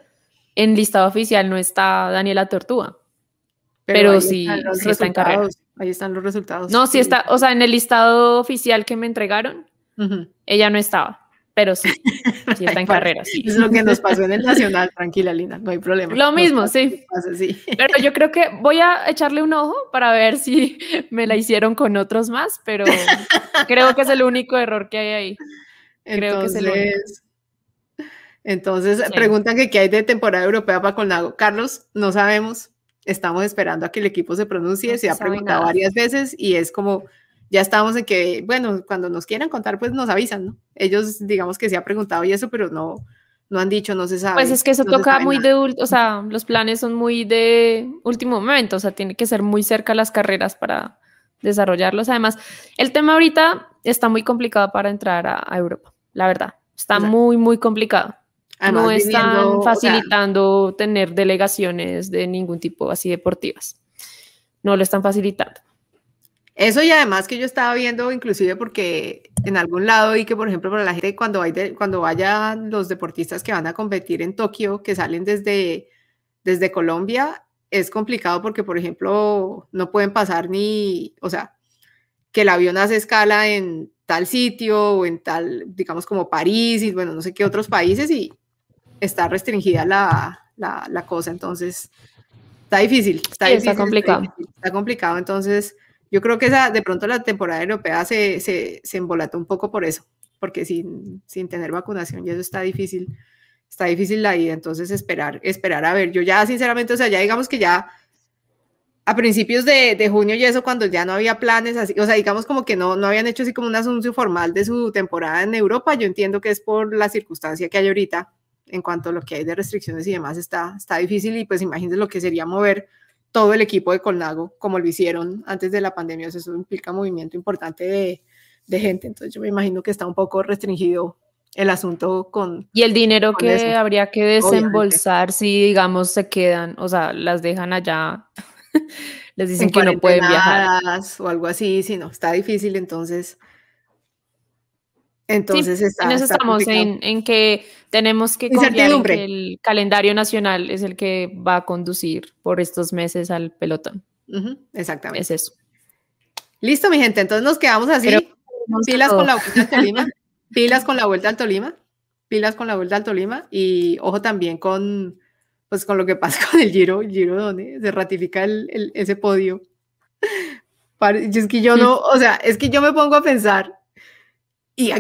En listado oficial no está Daniela Tortuga, pero, sí, está en carrera. Ahí están los resultados. No, sí está, o sea, en el listado oficial que me entregaron, ella no estaba, pero sí, (laughs) sí está en carrera. Sí. Es lo que nos pasó en el Nacional, tranquila, Lina, no hay problema. Lo mismo, sí. Pero yo creo que voy a echarle un ojo para ver si me la hicieron con otros más, pero (laughs) creo que es el único error que hay ahí. Entonces, entonces preguntan que qué hay de temporada europea para Colnago. Carlos, no sabemos. Estamos esperando a que el equipo se pronuncie. se, ha preguntado varias veces y es como, ya estamos en que, bueno, cuando nos quieran contar, pues nos avisan, ¿no? Ellos, digamos que se ha preguntado y eso, pero no, no han dicho, no se sabe. Pues es que eso toca muy de, o sea, los planes son muy de último momento, o sea, tiene que ser muy cerca las carreras para desarrollarlos. Además, el tema ahorita está muy complicado para entrar a Europa la verdad. Está muy, muy complicado. no están facilitando tener delegaciones de ningún tipo así deportivas. No lo están facilitando. Eso y además que yo estaba viendo inclusive porque en algún lado y que por ejemplo para la gente cuando, hay cuando vayan los deportistas que van a competir en Tokio, que salen desde, desde Colombia, es complicado porque por ejemplo no pueden pasar ni, o sea, que el avión hace escala en tal sitio o en tal, digamos como París y bueno, no sé qué otros países y está restringida la, la, cosa. Entonces, está difícil. Está, está complicado. Está, complicado. Entonces, yo creo que esa, de pronto la temporada europea se, se, se embolató un poco por eso. porque sin, sin tener vacunación y eso está difícil, está difícil la ida, entonces esperar, esperar a ver, yo ya sinceramente, o sea, ya digamos que ya a principios de, de, junio y eso, cuando ya no había planes, así, o sea, digamos como que no, no habían hecho así como un anuncio formal de su temporada en Europa, yo entiendo que es por la circunstancia que hay ahorita en cuanto a lo que hay de restricciones y demás, está, está difícil y pues imagínense lo que sería mover todo el equipo de Colnago como lo hicieron antes de la pandemia, o sea, eso implica movimiento importante de, de gente, entonces yo me imagino que está un poco restringido el asunto con... Y el dinero que habría que desembolsar si, digamos, se quedan, o sea, las dejan allá (laughs) les dicen que no pueden viajar. O algo así, si no, está difícil, entonces. Entonces está, estamos en, que tenemos que confiar en que el calendario nacional es el que va a conducir por estos meses al pelotón. exactamente. Es eso. Listo, mi gente. Entonces nos quedamos así. pilas con la vuelta al (laughs) Tolima. pilas con la vuelta al Tolima. Pilas con la vuelta al Tolima. Y ojo también con pues con lo que pasa con el Giro, el Giro donde se ratifica el, ese podio. Es que yo no, o sea, es que yo me pongo a pensar y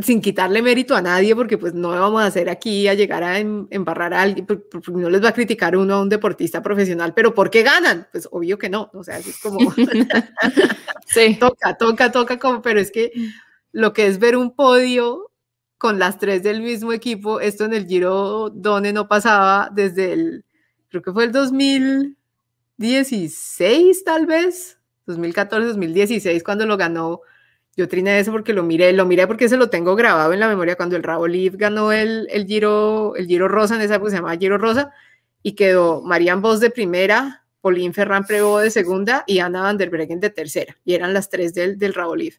sin quitarle mérito a nadie, porque pues no vamos a hacer aquí a llegar a em, embarrar a alguien, porque no les va a criticar uno a un deportista profesional, pero ¿por qué ganan? Pues obvio que no, o sea, es como, (laughs) sí. (laughs) toca, toca, toca, como, pero es que lo que es ver un podio con las tres del mismo equipo. Esto en el Giro Done no pasaba desde el, creo que fue el 2016 tal vez, 2014, 2016 cuando lo ganó. Yo triné eso porque lo miré, lo miré porque se lo tengo grabado en la memoria cuando el Rabolif ganó el, el, Giro, el Giro Rosa, en esa época se llamaba Giro Rosa, y quedó Marian Vos de primera, Pauline Ferran Prevot de segunda y Ana van der Breggen de tercera, y eran las tres del, del Rabolif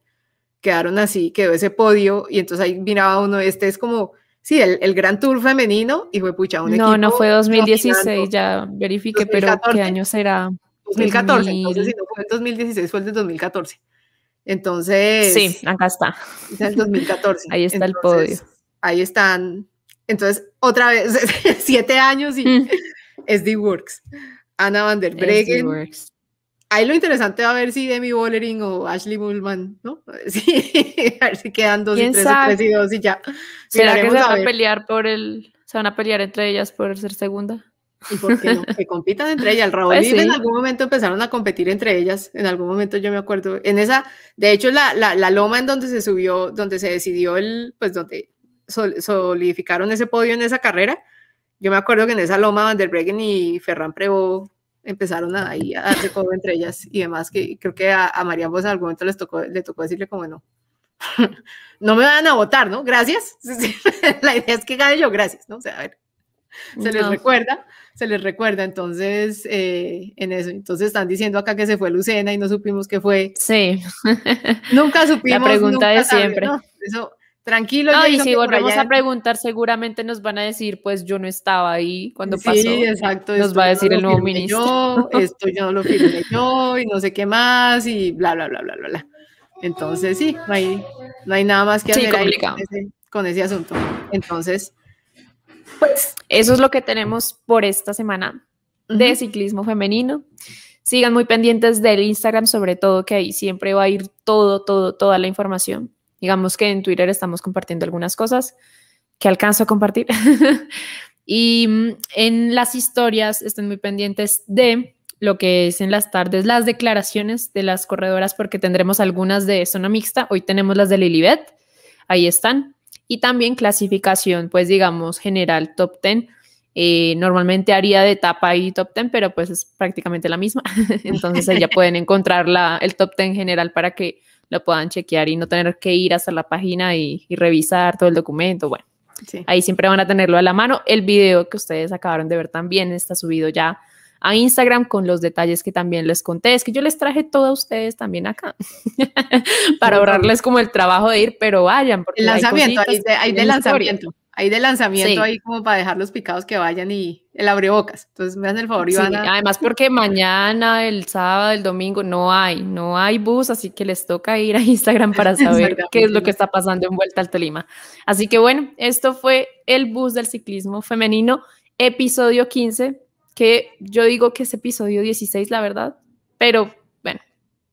quedaron así, quedó ese podio y entonces ahí miraba uno, este es como, sí, el, el Gran Tour femenino y fue pucha, un No, no fue 2016, ya verifique, pero ¿qué año será? 2014, entonces si no fue el 2016, fue el de 2014. Entonces... Sí, acá está. Es el 2014. (laughs) ahí está el podio. Ahí están. Entonces, otra vez, (laughs) siete años y mm. es The Works. Ana van der Breggen, ahí lo interesante va a ver si Demi Bollering o Ashley Bullman, ¿no? (laughs) Sí, a ver si quedan dos y tres o tres y dos y ya. ¿Será que se van a, pelear por el, se van a pelear entre ellas por ser segunda? ¿Y por qué no? Que compitan entre ellas. El (laughs) Raúl pues en algún momento empezaron a competir entre ellas. En algún momento yo me acuerdo. En esa, de hecho, la, la, la loma en donde se subió, donde se decidió el, pues donde solidificaron ese podio en esa carrera. Yo me acuerdo que en esa loma Van der Breggen y Ferran Prevot empezaron a, ahí a darse codo entre ellas y demás, que creo que a, María pues en algún momento les tocó, le tocó decirle como no, (laughs) no me van a votar, ¿no? Gracias. (laughs) La idea es que gane yo, gracias, ¿no? O sea, a ver, se les recuerda, se les recuerda, entonces, eh, en eso, entonces están diciendo acá que se fue Lucena y no supimos qué fue. Sí. (laughs) Nunca supimos. La pregunta de siempre. Eso, Tranquilo. No, y si volvemos a preguntar, seguramente nos van a decir, pues yo no estaba ahí cuando pasó. Sí, exacto. Nos va a decir el nuevo ministro. Yo, (laughs) esto yo no lo firmé yo y no sé qué más y bla, bla, bla, bla, bla, bla. Entonces, sí, no hay, no hay nada más que hacer ahí con, ese, asunto. Entonces, pues eso es lo que tenemos por esta semana de ciclismo femenino. Sigan muy pendientes del Instagram, sobre todo, que ahí siempre va a ir todo, todo, toda la información Digamos que en Twitter estamos compartiendo algunas cosas que alcanzo a compartir. (laughs) y mm, en las historias estén muy pendientes de lo que es en las tardes las declaraciones de las corredoras porque tendremos algunas de zona mixta. Hoy tenemos las de Lilibet, ahí están. Y también clasificación, pues digamos, general top 10. Eh, normalmente haría de etapa y top 10, pero pues es prácticamente la misma. (laughs) Entonces ya pueden encontrar la, el top 10 general para que lo puedan chequear y no tener que ir hasta la página y, revisar todo el documento. Bueno, ahí siempre van a tenerlo a la mano. El video que ustedes acabaron de ver también está subido ya a Instagram con los detalles que también les conté. Es que yo les traje todo a ustedes también acá (laughs) para ahorrarles como el trabajo de ir, pero vayan. Porque el lanzamiento, hay de, lanzamiento ahí de lanzamiento ahí como para dejar los picados que vayan y el abrebocas. Entonces me hacen el favor, Ivana. además porque mañana, el sábado, el domingo no hay, no hay bus, así que les toca ir a Instagram para (laughs) saber qué es lo que está pasando en Vuelta al Tolima. Así que bueno, esto fue el bus del ciclismo femenino, episodio 15, que yo digo que es episodio 16, la verdad, pero bueno,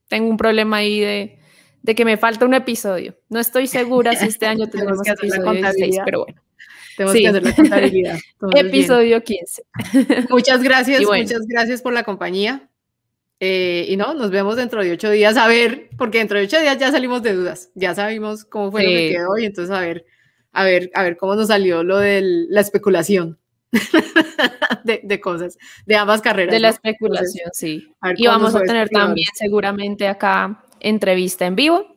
tengo un problema ahí de de que me falta un episodio. No estoy segura si este (laughs) año tenemos episodio 16, pero bueno. Tenemos que hacer la contabilidad. (laughs) episodio 15. (laughs) Muchas gracias, muchas gracias por la compañía. Eh, y no, nos vemos dentro de ocho días a ver, porque dentro de ocho días ya salimos de dudas, ya sabemos cómo fue lo que quedó y entonces a ver, a ver, a ver cómo nos salió lo de la especulación (laughs) de, cosas, de ambas carreras. De la especulación, sí. Y vamos a tener también seguramente acá entrevista en vivo.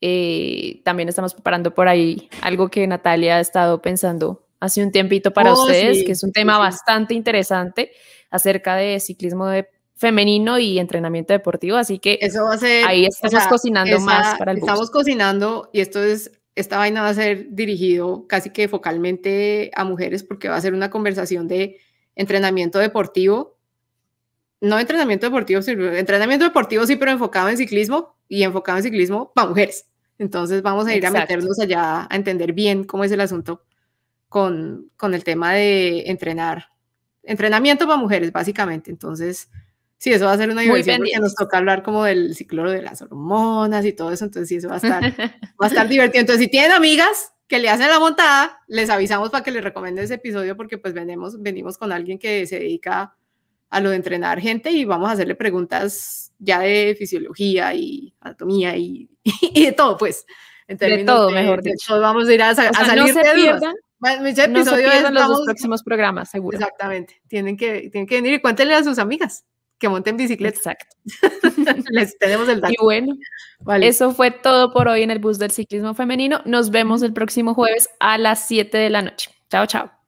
Eh, también estamos preparando por ahí algo que Natalia ha estado pensando hace un tiempito para oh, ustedes, que es un tema bastante interesante acerca de ciclismo de femenino y entrenamiento deportivo, así que eso va a ser, ahí estamos cocinando más para el Estamos cocinando y esto es, esta vaina va a ser dirigido casi que focalmente a mujeres porque va a ser una conversación de entrenamiento deportivo, no entrenamiento deportivo, sino entrenamiento deportivo sí, pero enfocado en ciclismo y enfocado en ciclismo para mujeres. Entonces vamos a ir a meternos allá a entender bien cómo es el asunto con, con el tema de entrenar, entrenamiento para mujeres, básicamente. Entonces, Sí, eso va a ser una diversión porque nos toca hablar como del ciclo de las hormonas y todo eso, entonces sí, eso va a estar, (laughs) va a estar divertido. Entonces, si tienen amigas que le hacen la montada, les avisamos para que les recomienden ese episodio porque pues venimos, venimos con alguien que se dedica a lo de entrenar gente y vamos a hacerle preguntas ya de fisiología y anatomía y, (laughs) y de todo, pues. En de todo, mejor dicho. vamos a ir a, salir no se pierdan, no se pierdan los próximos programas, seguro. Exactamente. Tienen que, tienen que venir y cuéntenle a sus amigas que monten bicicleta. Exacto. (laughs) Les tenemos el dato. Y bueno, eso fue todo por hoy en el bus del ciclismo femenino. Nos vemos el próximo jueves a las 7 de la noche. Chao, chao.